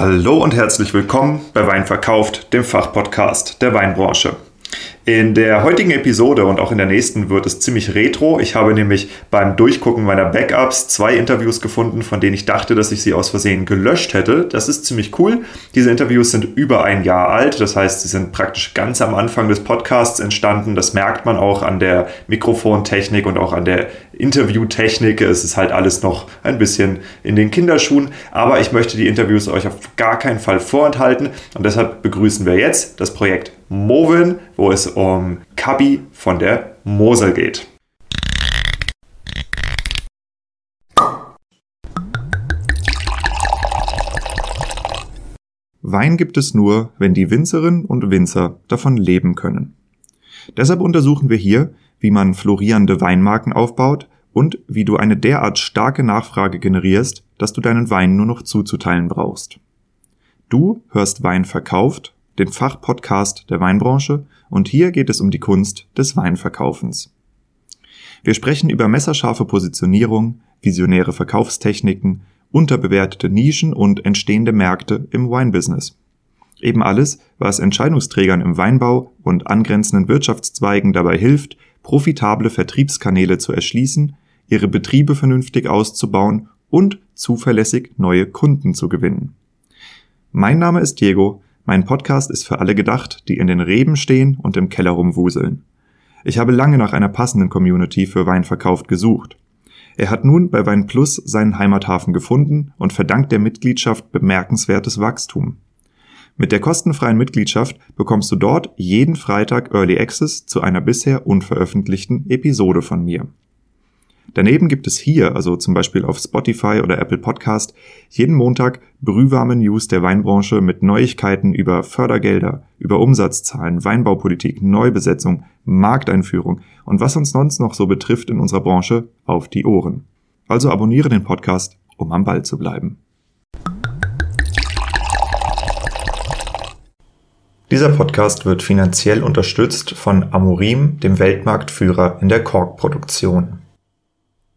Hallo und herzlich willkommen bei Wein verkauft, dem Fachpodcast der Weinbranche. In der heutigen Episode und auch in der nächsten wird es ziemlich retro. Ich habe nämlich beim Durchgucken meiner Backups zwei Interviews gefunden, von denen ich dachte, dass ich sie aus Versehen gelöscht hätte. Das ist ziemlich cool. Diese Interviews sind über ein Jahr alt. Das heißt, sie sind praktisch ganz am Anfang des Podcasts entstanden. Das merkt man auch an der Mikrofontechnik und auch an der Interviewtechnik. Es ist halt alles noch ein bisschen in den Kinderschuhen. Aber ich möchte die Interviews euch auf gar keinen Fall vorenthalten. Und deshalb begrüßen wir jetzt das Projekt Movin, wo es um Kabi von der Mosel geht. Wein gibt es nur, wenn die Winzerinnen und Winzer davon leben können. Deshalb untersuchen wir hier, wie man florierende Weinmarken aufbaut und wie du eine derart starke Nachfrage generierst, dass du deinen Wein nur noch zuzuteilen brauchst. Du hörst Wein verkauft, den Fachpodcast der Weinbranche und hier geht es um die Kunst des Weinverkaufens. Wir sprechen über messerscharfe Positionierung, visionäre Verkaufstechniken, unterbewertete Nischen und entstehende Märkte im Weinbusiness. Eben alles, was Entscheidungsträgern im Weinbau und angrenzenden Wirtschaftszweigen dabei hilft, profitable Vertriebskanäle zu erschließen, ihre Betriebe vernünftig auszubauen und zuverlässig neue Kunden zu gewinnen. Mein Name ist Diego mein Podcast ist für alle gedacht, die in den Reben stehen und im Keller rumwuseln. Ich habe lange nach einer passenden Community für Weinverkauf gesucht. Er hat nun bei Wein Plus seinen Heimathafen gefunden und verdankt der Mitgliedschaft bemerkenswertes Wachstum. Mit der kostenfreien Mitgliedschaft bekommst du dort jeden Freitag Early Access zu einer bisher unveröffentlichten Episode von mir. Daneben gibt es hier, also zum Beispiel auf Spotify oder Apple Podcast, jeden Montag brühwarme News der Weinbranche mit Neuigkeiten über Fördergelder, über Umsatzzahlen, Weinbaupolitik, Neubesetzung, Markteinführung und was uns sonst noch so betrifft in unserer Branche auf die Ohren. Also abonniere den Podcast, um am Ball zu bleiben. Dieser Podcast wird finanziell unterstützt von Amorim, dem Weltmarktführer in der Korkproduktion.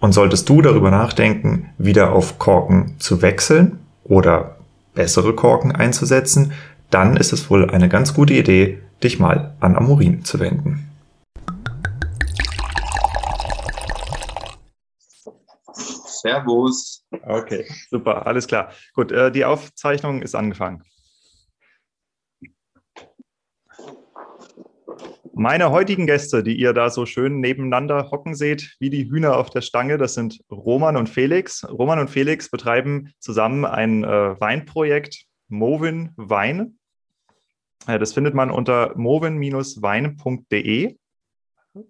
Und solltest du darüber nachdenken, wieder auf Korken zu wechseln oder bessere Korken einzusetzen, dann ist es wohl eine ganz gute Idee, dich mal an Amorin zu wenden. Servus. Okay, super, alles klar. Gut, äh, die Aufzeichnung ist angefangen. Meine heutigen Gäste, die ihr da so schön nebeneinander hocken seht, wie die Hühner auf der Stange, das sind Roman und Felix. Roman und Felix betreiben zusammen ein äh, Weinprojekt Movin Wein. Äh, das findet man unter movin-weine.de.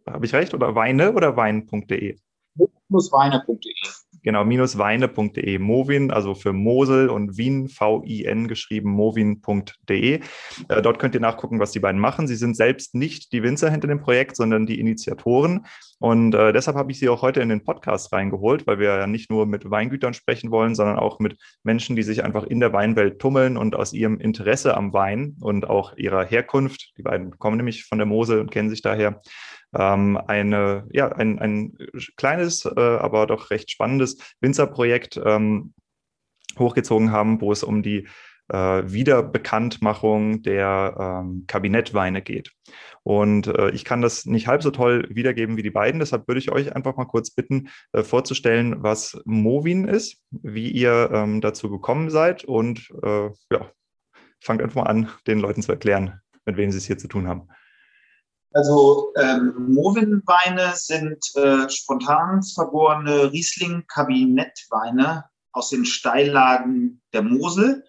Habe ich recht? Oder Weine oder wein.de? Weine.de. Genau, minusweine.de. Movin, also für Mosel und Wien, V-I-N geschrieben, movin.de. Äh, dort könnt ihr nachgucken, was die beiden machen. Sie sind selbst nicht die Winzer hinter dem Projekt, sondern die Initiatoren. Und äh, deshalb habe ich sie auch heute in den Podcast reingeholt, weil wir ja nicht nur mit Weingütern sprechen wollen, sondern auch mit Menschen, die sich einfach in der Weinwelt tummeln und aus ihrem Interesse am Wein und auch ihrer Herkunft, die beiden kommen nämlich von der Mosel und kennen sich daher, ähm, eine, ja, ein, ein kleines, äh, aber doch recht spannendes Winzerprojekt ähm, hochgezogen haben, wo es um die äh, Wiederbekanntmachung der ähm, Kabinettweine geht. Und äh, ich kann das nicht halb so toll wiedergeben wie die beiden. Deshalb würde ich euch einfach mal kurz bitten, äh, vorzustellen, was Movin ist, wie ihr ähm, dazu gekommen seid und äh, ja, fangt einfach mal an, den Leuten zu erklären, mit wem sie es hier zu tun haben. Also ähm, Movin-Weine sind äh, spontan vergorene Riesling-Kabinettweine aus den Steillagen der Mosel.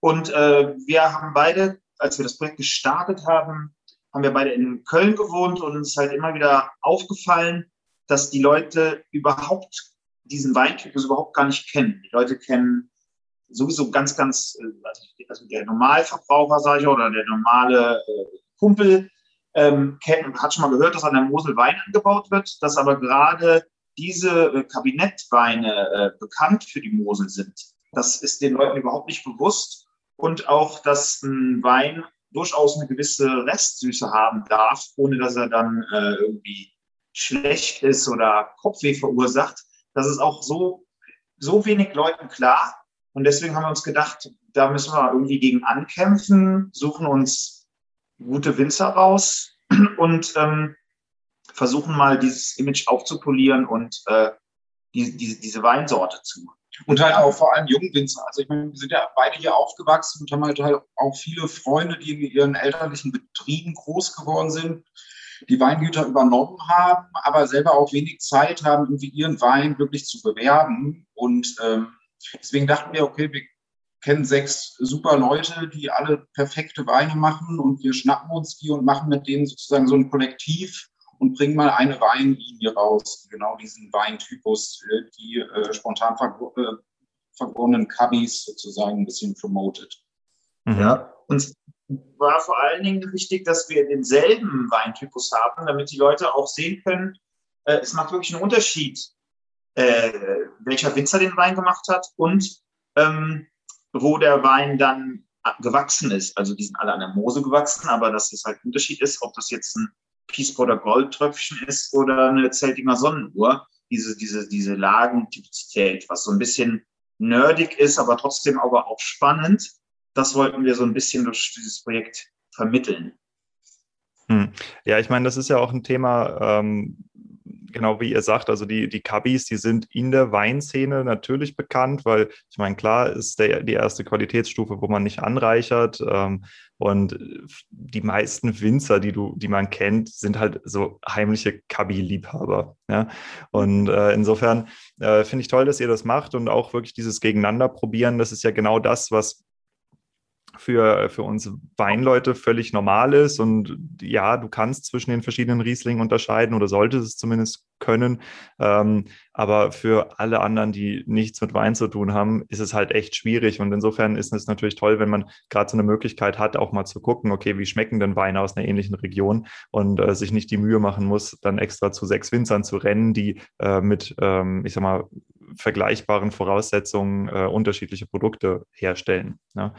Und äh, wir haben beide, als wir das Projekt gestartet haben, haben wir beide in Köln gewohnt und uns halt immer wieder aufgefallen, dass die Leute überhaupt diesen Weintypus überhaupt gar nicht kennen. Die Leute kennen sowieso ganz, ganz, äh, also also der Normalverbraucher, sage ich, oder der normale äh, Kumpel, ähm, kennt, hat schon mal gehört, dass an der Mosel Wein angebaut wird, dass aber gerade diese äh, Kabinettweine äh, bekannt für die Mosel sind. Das ist den Leuten überhaupt nicht bewusst. Und auch, dass ein Wein durchaus eine gewisse Restsüße haben darf, ohne dass er dann äh, irgendwie schlecht ist oder Kopfweh verursacht. Das ist auch so, so wenig Leuten klar. Und deswegen haben wir uns gedacht, da müssen wir irgendwie gegen ankämpfen, suchen uns gute Winzer raus und ähm, versuchen mal dieses Image aufzupolieren und äh, die, die, diese Weinsorte zu. Und halt auch vor allem Jungwinzer. Also ich meine, wir sind ja beide hier aufgewachsen und haben halt, halt auch viele Freunde, die in ihren elterlichen Betrieben groß geworden sind, die Weingüter übernommen haben, aber selber auch wenig Zeit haben, irgendwie ihren Wein wirklich zu bewerben. Und ähm, deswegen dachten wir, okay, wir kennen sechs super Leute, die alle perfekte Weine machen und wir schnappen uns die und machen mit denen sozusagen so ein Kollektiv und bringen mal eine Weinlinie raus, genau diesen Weintypus, äh, die äh, spontan äh, vergorenen Cubbies sozusagen ein bisschen promotet. Mhm. Ja, uns war vor allen Dingen wichtig, dass wir denselben Weintypus haben, damit die Leute auch sehen können, äh, es macht wirklich einen Unterschied, äh, welcher Winzer den Wein gemacht hat und ähm, wo der Wein dann gewachsen ist. Also die sind alle an der Mose gewachsen, aber dass es halt ein Unterschied ist, ob das jetzt ein Peaceborder Goldtröpfchen ist oder eine Zeltinger Sonnenuhr. Diese, diese, diese Lagentypizität, was so ein bisschen nerdig ist, aber trotzdem aber auch spannend. Das wollten wir so ein bisschen durch dieses Projekt vermitteln. Hm. Ja, ich meine, das ist ja auch ein Thema, ähm, genau wie ihr sagt, also die, die Cubbies, die sind in der Weinszene natürlich bekannt, weil ich meine, klar ist der, die erste Qualitätsstufe, wo man nicht anreichert. Ähm, und die meisten Winzer, die du, die man kennt, sind halt so heimliche Cubby-Liebhaber. Ja? Und äh, insofern äh, finde ich toll, dass ihr das macht und auch wirklich dieses Gegeneinander probieren. Das ist ja genau das, was für, für uns Weinleute völlig normal ist. Und ja, du kannst zwischen den verschiedenen Rieslingen unterscheiden oder solltest es zumindest können. Ähm, aber für alle anderen, die nichts mit Wein zu tun haben, ist es halt echt schwierig. Und insofern ist es natürlich toll, wenn man gerade so eine Möglichkeit hat, auch mal zu gucken, okay, wie schmecken denn Weine aus einer ähnlichen Region und äh, sich nicht die Mühe machen muss, dann extra zu sechs Winzern zu rennen, die äh, mit, ähm, ich sag mal, vergleichbaren Voraussetzungen äh, unterschiedliche Produkte herstellen. Ne?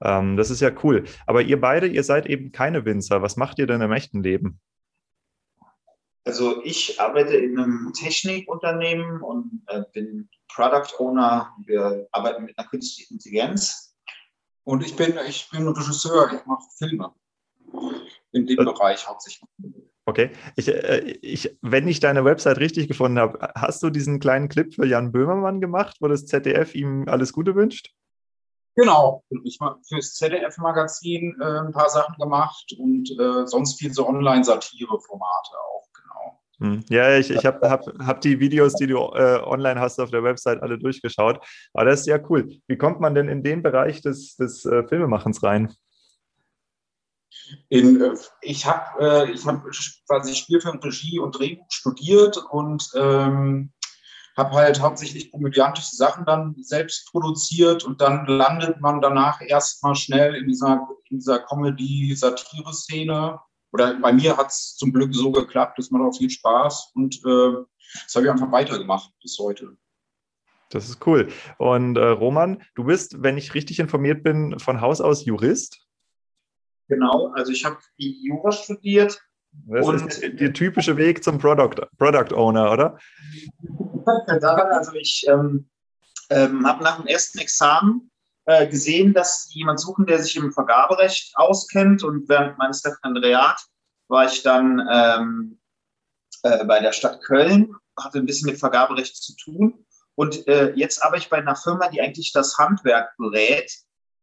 Ähm, das ist ja cool. Aber ihr beide, ihr seid eben keine Winzer. Was macht ihr denn im echten Leben? Also ich arbeite in einem Technikunternehmen und äh, bin Product Owner. Wir arbeiten mit einer künstlichen Intelligenz. Und ich bin, ich bin Regisseur, ich mache Filme in dem Bereich hauptsächlich. Okay, ich, äh, ich, wenn ich deine Website richtig gefunden habe, hast du diesen kleinen Clip für Jan Böhmermann gemacht, wo das ZDF ihm alles Gute wünscht? Genau, ich habe fürs ZDF-Magazin äh, ein paar Sachen gemacht und äh, sonst viel so Online-Satire-Formate auch, genau. Hm. Ja, ich, ich habe hab, hab die Videos, die du äh, online hast auf der Website, alle durchgeschaut. Aber das ist ja cool. Wie kommt man denn in den Bereich des, des äh, Filmemachens rein? In, äh, ich habe äh, ich hab quasi Spielfilm, Regie und Drehbuch studiert und ähm, habe halt hauptsächlich komödiantische Sachen dann selbst produziert und dann landet man danach erstmal schnell in dieser, in dieser Comedy-Satire-Szene. Oder bei mir hat es zum Glück so geklappt, das macht auch viel Spaß und äh, das habe ich einfach weitergemacht bis heute. Das ist cool. Und äh, Roman, du bist, wenn ich richtig informiert bin, von Haus aus Jurist? Genau, also ich habe Jura studiert. Das und ist der typische Weg zum Product, Product Owner, oder? also ich ähm, ähm, habe nach dem ersten Examen äh, gesehen, dass jemand suchen, der sich im Vergaberecht auskennt. Und während meines Referendariat war ich dann ähm, äh, bei der Stadt Köln, hatte ein bisschen mit Vergaberecht zu tun. Und äh, jetzt arbeite ich bei einer Firma, die eigentlich das Handwerk berät,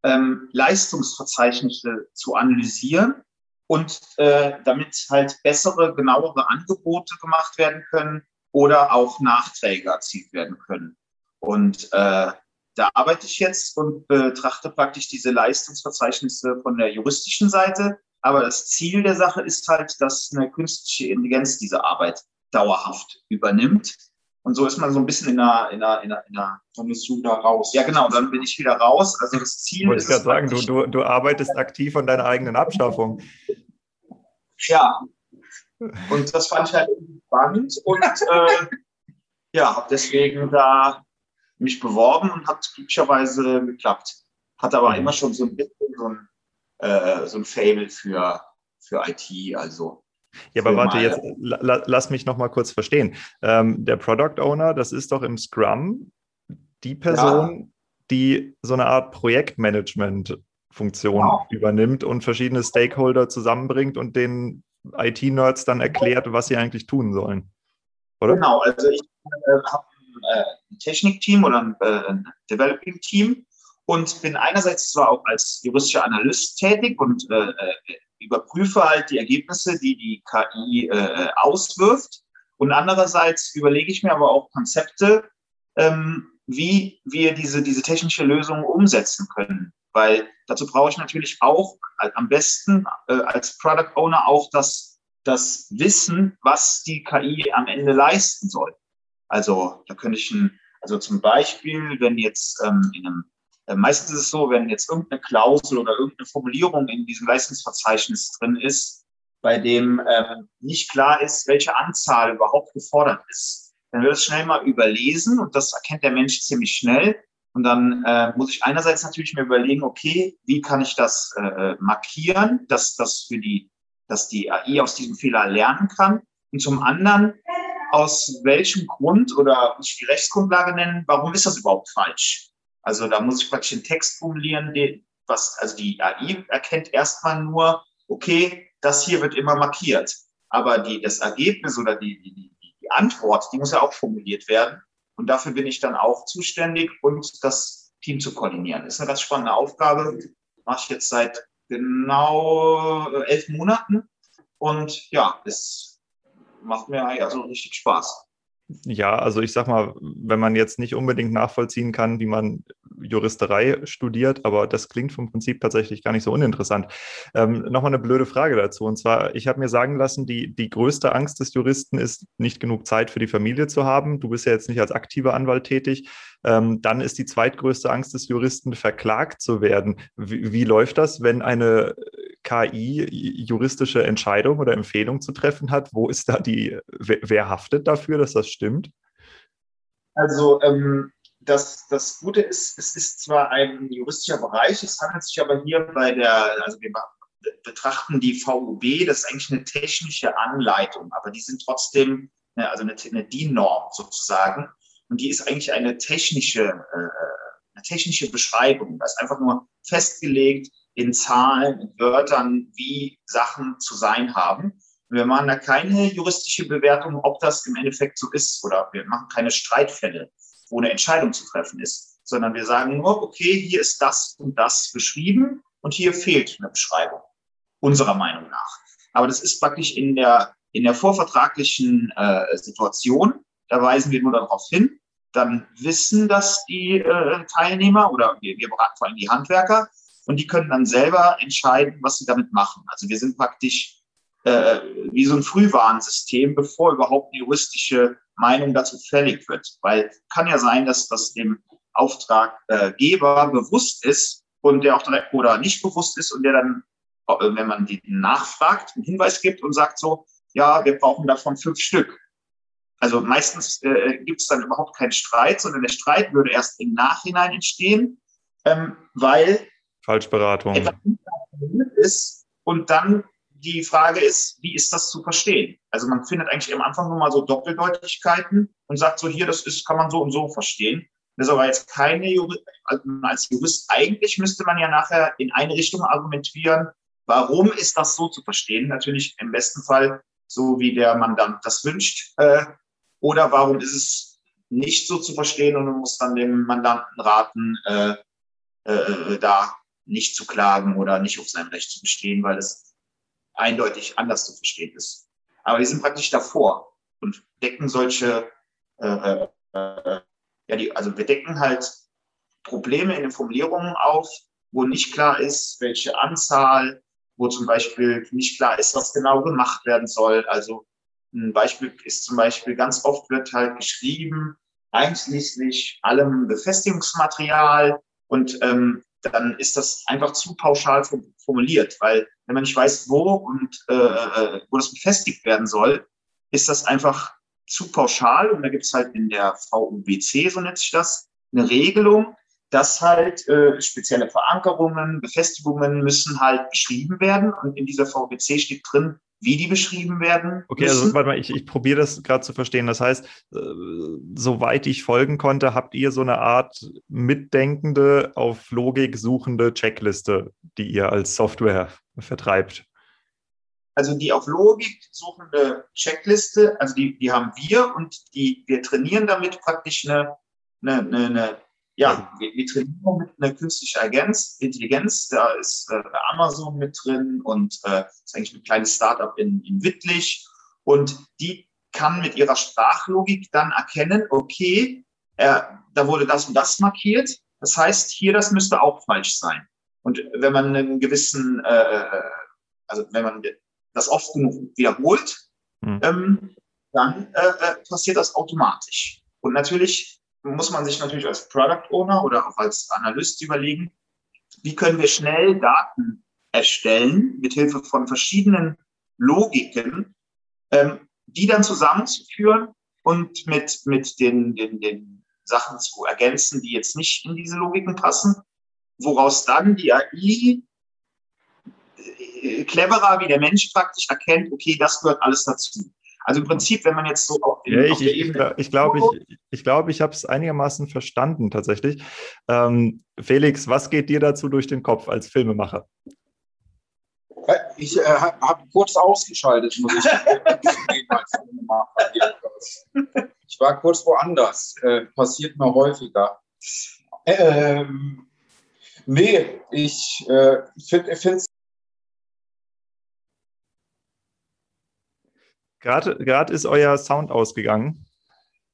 ähm, Leistungsverzeichnisse zu analysieren und äh, damit halt bessere, genauere Angebote gemacht werden können oder auch Nachträge erzielt werden können. Und äh, da arbeite ich jetzt und betrachte praktisch diese Leistungsverzeichnisse von der juristischen Seite. Aber das Ziel der Sache ist halt, dass eine künstliche Intelligenz diese Arbeit dauerhaft übernimmt. Und so ist man so ein bisschen in einer, in einer, in einer, in einer dann bist du da raus. Ja, genau, dann bin ich wieder raus. Also das Ziel Wollte ist. ich gerade sagen, du, du, du arbeitest aktiv an deiner eigenen Abschaffung. Ja. Und das fand ich halt spannend und äh, ja, habe deswegen da mich beworben und hat glücklicherweise geklappt. Hat aber immer schon so ein bisschen so ein, äh, so ein Fable für, für IT, also Ja, aber warte, jetzt la, la- lass mich noch mal kurz verstehen. Ähm, der Product Owner, das ist doch im Scrum die Person, die so eine Art Projektmanagement-Funktion Genau. übernimmt und verschiedene Stakeholder zusammenbringt und den IT-Nerds dann erklärt, was sie eigentlich tun sollen. Oder? Genau, also ich äh, habe ein, äh, ein Technikteam oder ein, äh, Developing-Team und bin einerseits zwar auch als juristischer Analyst tätig und äh, äh, überprüfe halt die Ergebnisse, die die KI äh, auswirft. Und andererseits überlege ich mir aber auch Konzepte, ähm, wie wir diese, diese technische Lösung umsetzen können. Weil dazu brauche ich natürlich auch äh, am besten äh, als Product Owner auch das, das Wissen, was die KI am Ende leisten soll. Also da könnte ich ein, also zum Beispiel, wenn jetzt ähm, in einem, meistens ist es so, wenn jetzt irgendeine Klausel oder irgendeine Formulierung in diesem Leistungsverzeichnis drin ist, bei dem ähm, nicht klar ist, welche Anzahl überhaupt gefordert ist, dann wird es schnell mal überlesen und das erkennt der Mensch ziemlich schnell. Und dann äh, muss ich einerseits natürlich mir überlegen, okay, wie kann ich das äh, markieren, dass das für die, dass die AI aus diesem Fehler lernen kann. Und zum anderen, aus welchem Grund oder muss ich die Rechtsgrundlage nennen, warum ist das überhaupt falsch? Also da muss ich praktisch einen Text formulieren, den, was, also die AI erkennt erstmal nur, okay, das hier wird immer markiert. Aber die, das Ergebnis oder die, die, die, die Antwort, die muss ja auch formuliert werden. Und dafür bin ich dann auch zuständig und das Team zu koordinieren. Ist eine ganz spannende Aufgabe. Mache ich jetzt seit genau äh, elf Monaten. Und ja, es macht mir also richtig Spaß. Ja, also ich sag mal, wenn man jetzt nicht unbedingt nachvollziehen kann, wie man Juristerei studiert, aber das klingt vom Prinzip tatsächlich gar nicht so uninteressant. Ähm, Nochmal eine blöde Frage dazu. Und zwar, ich habe mir sagen lassen, die, die größte Angst des Juristen ist, nicht genug Zeit für die Familie zu haben. Du bist ja jetzt nicht als aktiver Anwalt tätig. Ähm, dann ist die zweitgrößte Angst des Juristen, verklagt zu werden. Wie, wie läuft das, wenn eine KI juristische Entscheidung oder Empfehlung zu treffen hat? Wo ist da die, wer, wer haftet dafür, dass das stimmt? Also ähm, das, das Gute ist, es ist zwar ein juristischer Bereich, es handelt sich aber hier bei der, also wir betrachten die VUB, das ist eigentlich eine technische Anleitung, aber die sind trotzdem, ne, also eine, eine DIN-Norm sozusagen. Und die ist eigentlich eine technische, äh, eine technische Beschreibung. Da ist einfach nur festgelegt in Zahlen, in Wörtern, wie Sachen zu sein haben. Und wir machen da keine juristische Bewertung, ob das im Endeffekt so ist, oder wir machen keine Streitfälle, wo eine Entscheidung zu treffen ist, sondern wir sagen nur, okay, hier ist das und das beschrieben und hier fehlt eine Beschreibung, unserer Meinung nach. Aber das ist praktisch in der, in der vorvertraglichen äh, Situation, da weisen wir nur darauf hin, dann wissen das die äh, Teilnehmer oder wir, wir beraten vor allem die Handwerker und die können dann selber entscheiden, was sie damit machen. Also wir sind praktisch äh, wie so ein Frühwarnsystem, bevor überhaupt eine juristische Meinung dazu fällig wird. Weil kann ja sein, dass das dem Auftraggeber bewusst ist und der auch direkt oder nicht bewusst ist und der dann, äh, wenn man die nachfragt, einen Hinweis gibt und sagt so, ja, wir brauchen davon fünf Stück. Also meistens äh, gibt es dann überhaupt keinen Streit, sondern der Streit würde erst im Nachhinein entstehen, ähm, weil Falschberatung etwas ist und dann die Frage ist, wie ist das zu verstehen? Also man findet eigentlich am Anfang nur mal so Doppeldeutigkeiten und sagt so, hier, das ist, kann man so und so verstehen. Das ist aber jetzt keine Jurist, also als Jurist eigentlich müsste man ja nachher in eine Richtung argumentieren, warum ist das so zu verstehen? Natürlich im besten Fall so, wie der Mandant das wünscht. Oder warum ist es nicht so zu verstehen und man muss dann dem Mandanten raten, äh, äh, da nicht zu klagen oder nicht auf sein Recht zu bestehen, weil es eindeutig anders zu verstehen ist. Aber wir sind praktisch davor und decken solche, äh, äh, ja, die, also wir decken halt Probleme in den Formulierungen auf, wo nicht klar ist, welche Anzahl, wo zum Beispiel nicht klar ist, was genau gemacht werden soll. Also ein Beispiel ist zum Beispiel, ganz oft wird halt geschrieben, einschließlich allem Befestigungsmaterial und ähm, dann ist das einfach zu pauschal formuliert, weil wenn man nicht weiß, wo und äh, äh wo das befestigt werden soll, ist das einfach zu pauschal und da gibt es halt in der VUBC, so nennt sich das, eine Regelung, dass halt äh, spezielle Verankerungen, Befestigungen müssen halt beschrieben werden und in dieser VUBC steht drin, wie die beschrieben werden. Okay, also müssen. also warte mal, ich, ich probiere das gerade zu verstehen. Das heißt, äh, soweit ich folgen konnte, habt ihr so eine Art mitdenkende, auf Logik suchende Checkliste, die ihr als Software vertreibt. Also die auf Logik suchende Checkliste, also die, die haben wir und die, wir trainieren damit praktisch eine, eine, eine, eine ja, wir, wir trainieren mit einer künstlichen Agenz, Intelligenz. Da ist äh, Amazon mit drin und äh, ist eigentlich ein kleines Startup in, in Wittlich. Und die kann mit ihrer Sprachlogik dann erkennen, okay, äh, da wurde das und das markiert. Das heißt, hier, das müsste auch falsch sein. Und wenn man einen gewissen, äh, äh also wenn man das oft genug wiederholt, mhm. ähm, dann äh, passiert das automatisch. Und natürlich muss man sich natürlich als Product Owner oder auch als Analyst überlegen, wie können wir schnell Daten erstellen mit Hilfe von verschiedenen Logiken, ähm, die dann zusammenzuführen und mit, mit den, den, den Sachen zu ergänzen, die jetzt nicht in diese Logiken passen, woraus dann die AI äh, cleverer wie der Mensch praktisch erkennt, okay, das gehört alles dazu. Also im Prinzip, wenn man jetzt so auf, den, ja, ich, der Ebene. Ich, glaube, ich, ich, glaub, ich habe es einigermaßen verstanden tatsächlich. Ähm, Felix, was geht dir dazu durch den Kopf als Filmemacher? Ich äh, habe kurz ausgeschaltet, muss ich Ich war kurz woanders. Äh, passiert mir häufiger. Ähm, nee, ich äh, finde es Gerade ist euer Sound ausgegangen.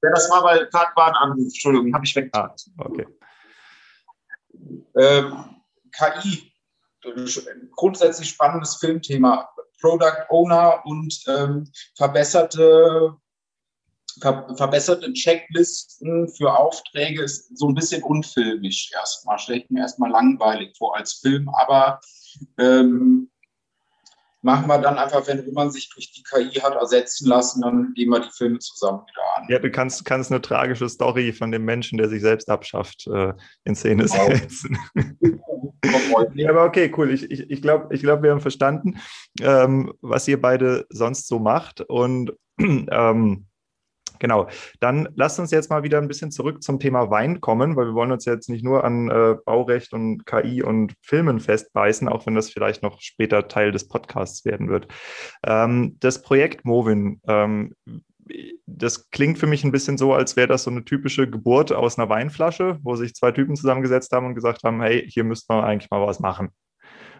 Ja, das war, weil gerade war ein Anruf. Entschuldigung, habe ich weg. Ah, okay. Ähm, KI, grundsätzlich spannendes Filmthema. Product Owner und ähm, verbesserte, ver verbesserte Checklisten für Aufträge ist so ein bisschen unfilmisch erstmal. Stelle ich mir erstmal langweilig vor als Film, aber ähm, machen wir dann einfach, wenn man sich durch die KI hat ersetzen lassen, dann gehen wir die Filme zusammen wieder an. Ja, du kannst, kannst eine tragische Story von dem Menschen, der sich selbst abschafft, äh, in Szene genau. setzen. ja, aber okay, cool. Ich, ich, ich glaube, ich glaub, wir haben verstanden, ähm, was ihr beide sonst so macht. Und ähm, Genau. Dann lasst uns jetzt mal wieder ein bisschen zurück zum Thema Wein kommen, weil wir wollen uns jetzt nicht nur an äh, Baurecht und KI und Filmen festbeißen, auch wenn das vielleicht noch später Teil des Podcasts werden wird. Ähm, das Projekt Movin, ähm, das klingt für mich ein bisschen so, als wäre das so eine typische Geburt aus einer Weinflasche, wo sich zwei Typen zusammengesetzt haben und gesagt haben, hey, hier müssten wir eigentlich mal was machen.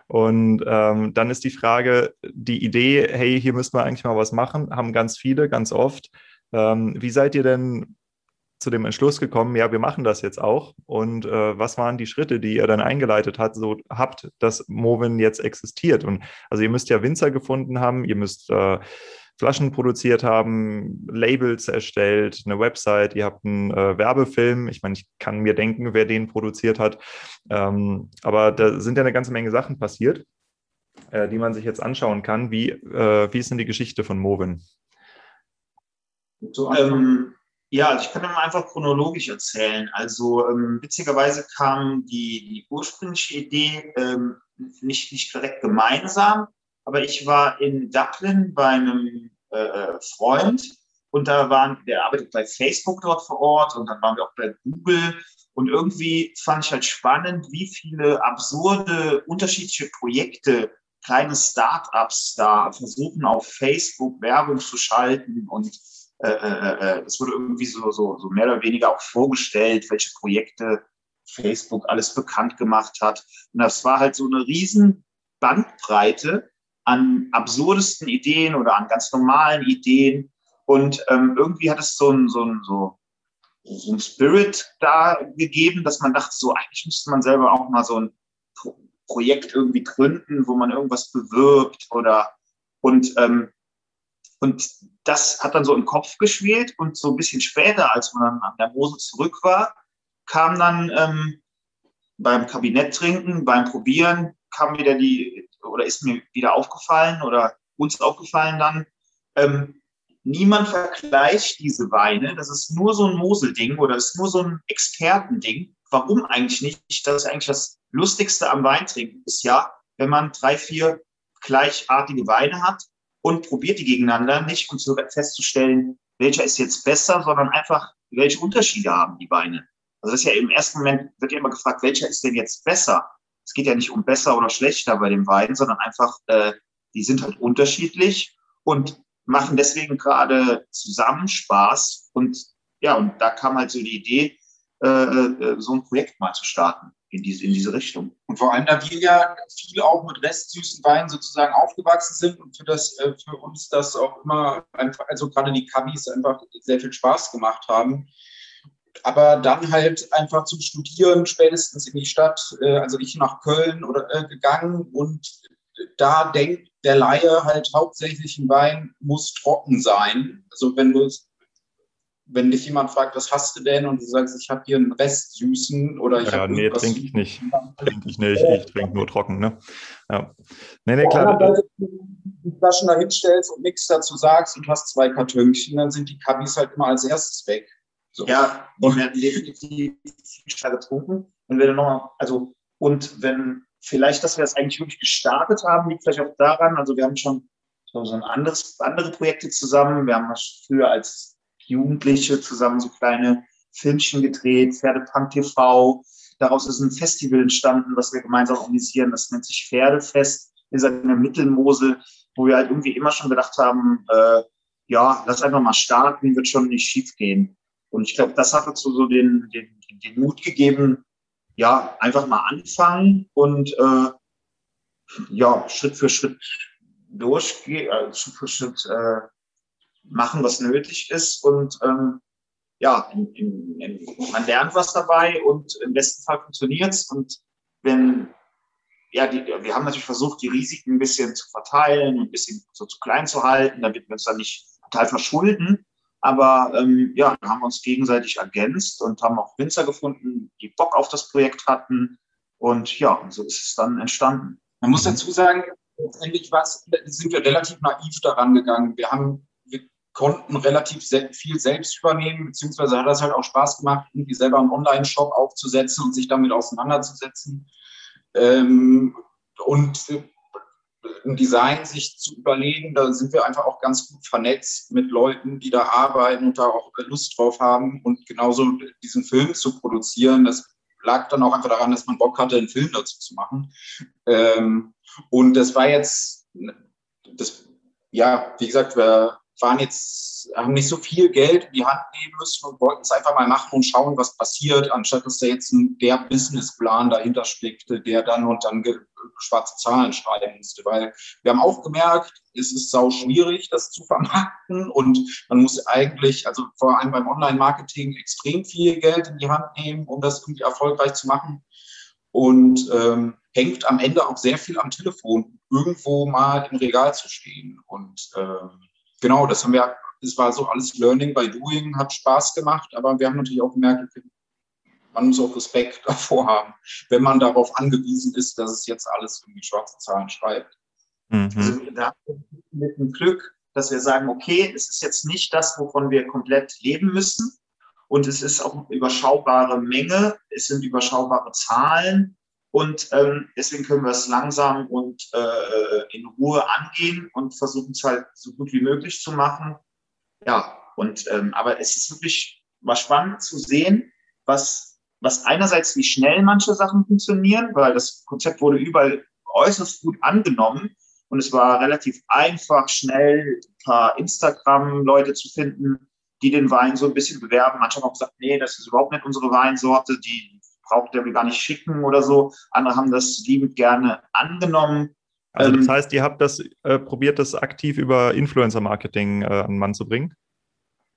Und ähm, dann ist die Frage, die Idee, hey, hier müssen wir eigentlich mal was machen, haben ganz viele, ganz oft. Ähm, wie seid ihr denn zu dem Entschluss gekommen, ja, wir machen das jetzt auch? Und äh, was waren die Schritte, die ihr dann eingeleitet habt, so habt, dass Movin jetzt existiert? Und also ihr müsst ja Winzer gefunden haben, ihr müsst äh, Flaschen produziert haben, Labels erstellt, eine Website, ihr habt einen äh, Werbefilm. Ich meine, ich kann mir denken, wer den produziert hat. Ähm, aber da sind ja eine ganze Menge Sachen passiert, äh, die man sich jetzt anschauen kann. Wie, äh, wie ist denn die Geschichte von Movin? So ähm, ja, also ich kann mal einfach chronologisch erzählen. Also ähm, witzigerweise kam die, die ursprüngliche Idee ähm, nicht, nicht direkt gemeinsam, aber ich war in Dublin bei einem äh, äh, Freund und da waren, der arbeitet bei Facebook dort vor Ort und dann waren wir auch bei Google und irgendwie fand ich halt spannend, wie viele absurde, unterschiedliche Projekte kleine Startups da versuchen auf Facebook Werbung zu schalten und äh, äh, äh, es wurde irgendwie so, so, so mehr oder weniger auch vorgestellt, welche Projekte Facebook alles bekannt gemacht hat. Und das war halt so eine riesen Bandbreite an absurdesten Ideen oder an ganz normalen Ideen. Und ähm, irgendwie hat es so ein, so ein, so, ein Spirit da gegeben, dass man dachte, so eigentlich müsste man selber auch mal so ein Pro Projekt irgendwie gründen, wo man irgendwas bewirbt oder und ähm, Und das hat dann so im Kopf geschwelt und so ein bisschen später, als man dann an der Mosel zurück war, kam dann ähm, beim Kabinetttrinken, beim Probieren, kam wieder die, oder ist mir wieder aufgefallen oder uns aufgefallen dann, ähm, niemand vergleicht diese Weine. Das ist nur so ein Moselding oder ist nur so ein Expertending. Warum eigentlich nicht? Das ist eigentlich das Lustigste am Weintrinken ist ja, wenn man drei, vier gleichartige Weine hat und probiert die gegeneinander, nicht um festzustellen, welcher ist jetzt besser, sondern einfach, welche Unterschiede haben die Weine. Also das ist ja im ersten Moment, wird ja immer gefragt, welcher ist denn jetzt besser? Es geht ja nicht um besser oder schlechter bei dem Wein, sondern einfach, äh, die sind halt unterschiedlich und machen deswegen gerade zusammen Spaß. Und ja, und da kam halt so die Idee, äh, äh, so ein Projekt mal zu starten in diese, in diese Richtung. Und vor allem, da wir ja viel auch mit restsüßen Weinen sozusagen aufgewachsen sind und für, das, äh, für uns das auch immer einfach, also gerade die Kabis einfach sehr viel Spaß gemacht haben. Aber dann halt einfach zum Studieren spätestens in die Stadt, äh, also ich nach Köln oder äh, gegangen und da denkt der Laie halt hauptsächlich ein Wein muss trocken sein. Also wenn du wenn dich jemand fragt, was hast du denn und du sagst, ich habe hier einen Rest süßen oder ich ja, habe nee, trinke ich nicht. Trinke ich nicht, ich trinke nur trocken, ne? Ja. Nee, nee, klar. Wenn du die Flaschen da hinstellst und nichts dazu sagst und hast zwei Kartönchen, dann sind die Kabis halt immer als erstes weg. So. Ja, die werden definitiv viel getrunken. Und wenn du nochmal, also, und wenn vielleicht, dass wir das eigentlich wirklich gestartet haben, liegt vielleicht auch daran, also wir haben schon so ein anderes, andere Projekte zusammen. Wir haben früher als Jugendliche zusammen so kleine Filmchen gedreht, Pferdepunk TV. Daraus ist ein Festival entstanden, was wir gemeinsam organisieren. Das nennt sich Pferdefest. Wir sind in der Mittelmosel, wo wir halt irgendwie immer schon gedacht haben, äh, ja, lass einfach mal starten, wird schon nicht schief gehen. Und ich glaube, das hat uns so den, den, den Mut gegeben, ja, einfach mal anfangen und äh, ja, Schritt für Schritt durchgehen, äh, Schritt für Schritt äh, machen, was nötig ist und ähm, ja, in, in, in, man lernt was dabei und im besten Fall funktioniert es. Und wenn, ja, die, wir haben natürlich versucht, die Risiken ein bisschen zu verteilen, ein bisschen so zu klein zu halten, damit wir uns dann nicht total verschulden. Aber ähm, ja, haben wir uns gegenseitig ergänzt und haben auch Winzer gefunden, die Bock auf das Projekt hatten. Und ja, so ist es dann entstanden. Man muss dazu sagen, letztendlich sind wir relativ naiv daran gegangen. Wir haben konnten relativ viel selbst übernehmen, beziehungsweise hat das halt auch Spaß gemacht, irgendwie selber einen Online-Shop aufzusetzen und sich damit auseinanderzusetzen. Ähm, und ein Design sich zu überlegen, da sind wir einfach auch ganz gut vernetzt mit Leuten, die da arbeiten und da auch Lust drauf haben und genauso diesen Film zu produzieren. Das lag dann auch einfach daran, dass man Bock hatte, einen Film dazu zu machen. Ähm, und das war jetzt, das, ja, wie gesagt, wir waren jetzt, haben nicht so viel Geld in die Hand nehmen müssen und wollten es einfach mal machen und schauen, was passiert, anstatt dass da jetzt ein, der Businessplan dahinter steckte, der dann und dann schwarze Zahlen schreiben musste. Weil wir haben auch gemerkt, es ist sau schwierig, das zu vermarkten und man muss eigentlich, also vor allem beim Online-Marketing, extrem viel Geld in die Hand nehmen, um das irgendwie erfolgreich zu machen. Und ähm, hängt am Ende auch sehr viel am Telefon, irgendwo mal im Regal zu stehen. Und ähm, genau, das haben wir, das war so alles Learning by Doing, hat Spaß gemacht, aber wir haben natürlich auch gemerkt, man muss auch Respekt davor haben, wenn man darauf angewiesen ist, dass es jetzt alles irgendwie schwarze Zahlen schreibt. Mhm. Also da mit dem Glück, dass wir sagen, okay, es ist jetzt nicht das, wovon wir komplett leben müssen. Und es ist auch eine überschaubare Menge, es sind überschaubare Zahlen. Und ähm, deswegen können wir es langsam und äh, in Ruhe angehen und versuchen es halt so gut wie möglich zu machen. Ja, und ähm, aber es ist wirklich war spannend zu sehen, was, was einerseits wie schnell manche Sachen funktionieren, weil das Konzept wurde überall äußerst gut angenommen und es war relativ einfach, schnell ein paar Instagram-Leute zu finden, die den Wein so ein bisschen bewerben. Manche haben auch gesagt, nee, das ist überhaupt nicht unsere Weinsorte, die braucht der mir gar nicht schicken oder so. Andere haben das liebend gerne angenommen. Also das ähm, heißt, ihr habt das äh, probiert, das aktiv über Influencer-Marketing äh, an den Mann zu bringen?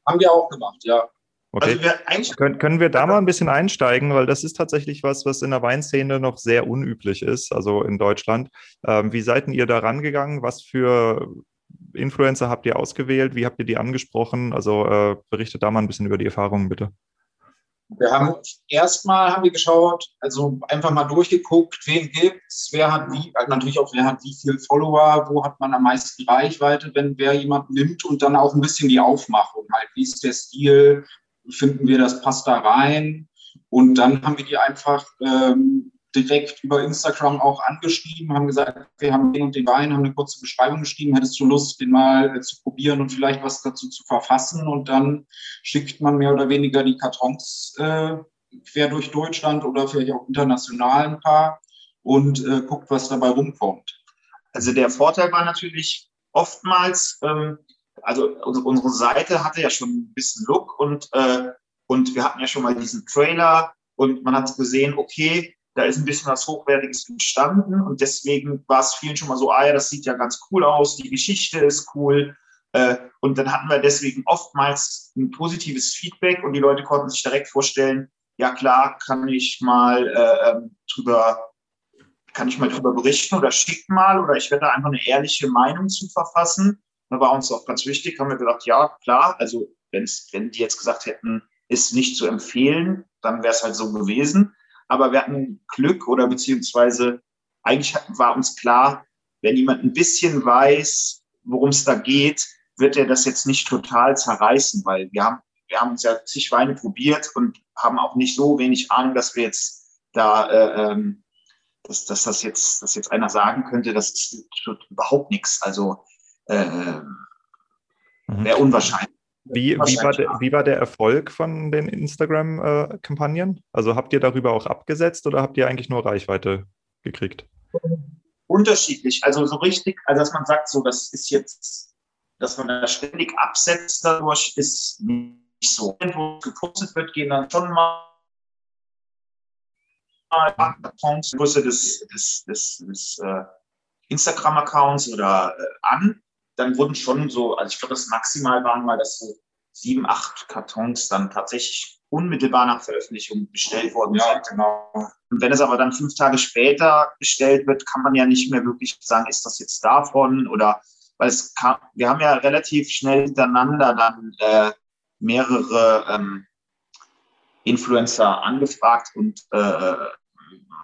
Haben wir auch gemacht, ja. Okay. Also wir können, können wir da mal ein bisschen einsteigen, weil das ist tatsächlich was, was in der Weinszene noch sehr unüblich ist, also in Deutschland. Ähm, wie seid ihr da rangegangen? Was für Influencer habt ihr ausgewählt? Wie habt ihr die angesprochen? Also äh, berichtet da mal ein bisschen über die Erfahrungen, bitte. Wir haben erstmal haben wir geschaut, also einfach mal durchgeguckt, wen gibt's, wer hat wie, also natürlich auch wer hat wie viel Follower, wo hat man am meisten Reichweite, wenn wer jemand nimmt und dann auch ein bisschen die Aufmachung halt, wie ist der Stil, finden wir, das? Passt da rein? Und dann haben wir die einfach ähm, direkt über Instagram auch angeschrieben, haben gesagt, wir haben den und den Wein, haben eine kurze Beschreibung geschrieben, hättest du Lust, den mal äh, zu probieren und vielleicht was dazu zu verfassen und dann schickt man mehr oder weniger die Kartons äh, quer durch Deutschland oder vielleicht auch international ein paar und äh, guckt, was dabei rumkommt. Also der Vorteil war natürlich oftmals, ähm, also unsere Seite hatte ja schon ein bisschen Look und, äh, und wir hatten ja schon mal diesen Trailer und man hat gesehen, okay, da ist ein bisschen was Hochwertiges entstanden und deswegen war es vielen schon mal so, ah ja, das sieht ja ganz cool aus, die Geschichte ist cool. Äh, und dann hatten wir deswegen oftmals ein positives Feedback und die Leute konnten sich direkt vorstellen, ja klar, kann ich mal äh, ähm, drüber, kann ich mal drüber berichten oder schicken mal oder ich werde da einfach eine ehrliche Meinung zu verfassen. Da war uns auch ganz wichtig, haben wir gedacht, ja klar, also wenn die jetzt gesagt hätten, ist nicht zu empfehlen, dann wäre es halt so gewesen aber wir hatten Glück oder beziehungsweise eigentlich war uns klar, wenn jemand ein bisschen weiß, worum es da geht, wird er das jetzt nicht total zerreißen, weil wir haben, wir haben uns ja zig Weine probiert und haben auch nicht so wenig Ahnung, dass wir jetzt da, äh, ähm, dass, dass das jetzt, dass jetzt einer sagen könnte, das ist überhaupt nichts. Also äh, mhm. wäre unwahrscheinlich. Wie, wie, war der, wie war der Erfolg von den Instagram-Kampagnen? Also habt ihr darüber auch abgesetzt oder habt ihr eigentlich nur Reichweite gekriegt? Unterschiedlich. Also so richtig, also dass man sagt, so, das ist jetzt, dass man da ständig absetzt dadurch, ist nicht so. Wenn gepostet wird, gehen dann schon mal Größe des, des, des, des äh, Instagram-Accounts oder äh, an dann wurden schon so, also ich glaube, das maximal waren mal, dass so sieben, acht Kartons dann tatsächlich unmittelbar nach Veröffentlichung bestellt worden ja, sind. Genau. Und wenn es aber dann fünf Tage später bestellt wird, kann man ja nicht mehr wirklich sagen, ist das jetzt davon oder weil es kam, wir haben ja relativ schnell hintereinander dann äh, mehrere ähm, Influencer angefragt und äh,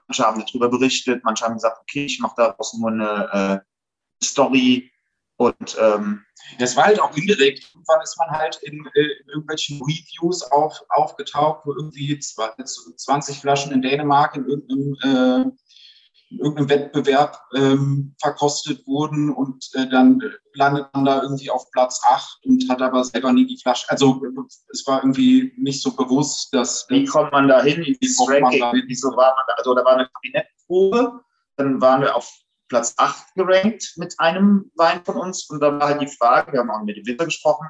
manche haben darüber berichtet, manche haben gesagt, okay, ich mache daraus nur eine äh, Story und ähm, das war halt auch indirekt. Irgendwann ist man halt in, äh, in irgendwelchen Reviews auf, aufgetaucht, wo irgendwie 20 Flaschen in Dänemark in irgendeinem, äh, in irgendeinem Wettbewerb ähm, verkostet wurden und äh, dann landet man da irgendwie auf Platz 8 und hat aber selber nie die Flasche. Also es war irgendwie nicht so bewusst, dass. Wie kommt man da hin in dieses Ranking? Wieso war man da? Also da war eine Kabinettprobe, dann waren wir auf Platz 8 gerankt mit einem Wein von uns. Und da war halt die Frage, wir haben auch mit dem Winter gesprochen,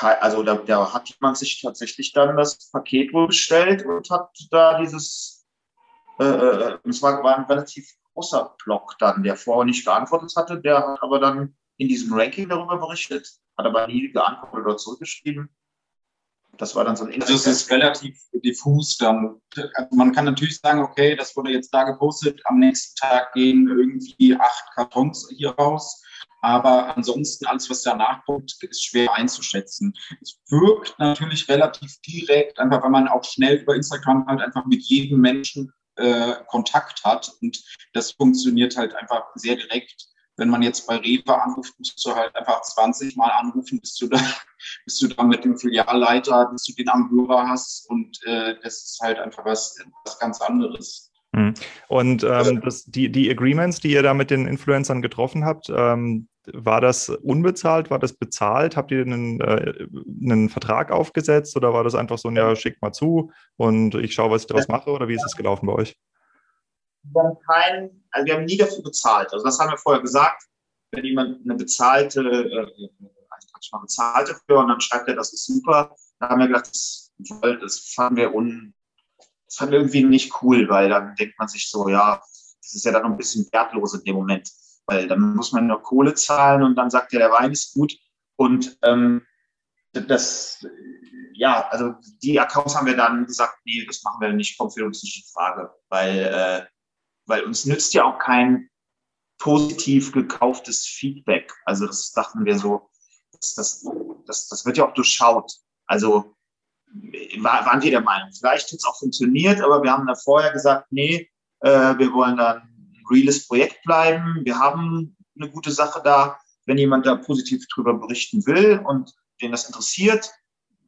also da, da, hat jemand sich tatsächlich dann das Paket wohl bestellt und hat da dieses, äh, äh, es war, war ein relativ großer Block dann, der vorher nicht geantwortet hatte, der hat aber dann in diesem Ranking darüber berichtet, hat aber nie geantwortet oder zurückgeschrieben. Das war dann so ein Also es ist relativ diffus dann. Also man kann natürlich sagen, okay, das wurde jetzt da gepostet, am nächsten Tag gehen irgendwie acht Kartons hier raus. Aber ansonsten alles, was danach kommt, ist schwer einzuschätzen. Es wirkt natürlich relativ direkt, einfach weil man auch schnell über Instagram halt einfach mit jedem Menschen äh, Kontakt hat. Und das funktioniert halt einfach sehr direkt wenn man jetzt bei Rewe anruft, musst du halt einfach 20 Mal anrufen, bis du da, bis du da mit dem Filialleiter, bis du den am Hörer hast. Und äh, das ist halt einfach was, was ganz anderes. Hm. Und ähm, das, die, die Agreements, die ihr da mit den Influencern getroffen habt, ähm, war das unbezahlt? War das bezahlt? Habt ihr einen, äh, einen Vertrag aufgesetzt oder war das einfach so ein Ja, schick mal zu und ich schaue, was ich daraus mache? Oder wie ist es gelaufen bei euch? Wir haben keinen, also wir haben nie dafür bezahlt. Also das haben wir vorher gesagt. Wenn jemand eine bezahlte, äh, also mal bezahlt dafür und dann schreibt er, das ist super, dann haben wir gedacht, das, das fanden wir un, das fanden wir irgendwie nicht cool, weil dann denkt man sich so, ja, das ist ja dann ein bisschen wertlos in dem Moment, weil dann muss man nur Kohle zahlen und dann sagt er, der Wein ist gut und ähm, das, ja, also die Accounts haben wir dann gesagt, nee, das machen wir nicht, kommt für uns nicht in Frage, weil äh, weil uns nützt ja auch kein, positiv gekauftes Feedback. Also das dachten wir so, das, das, das, das wird ja auch durchschaut. Also war, waren wir der Meinung, vielleicht hat es auch funktioniert, aber wir haben da vorher gesagt, nee, äh, wir wollen da ein reales Projekt bleiben. Wir haben eine gute Sache da. Wenn jemand da positiv drüber berichten will und den das interessiert,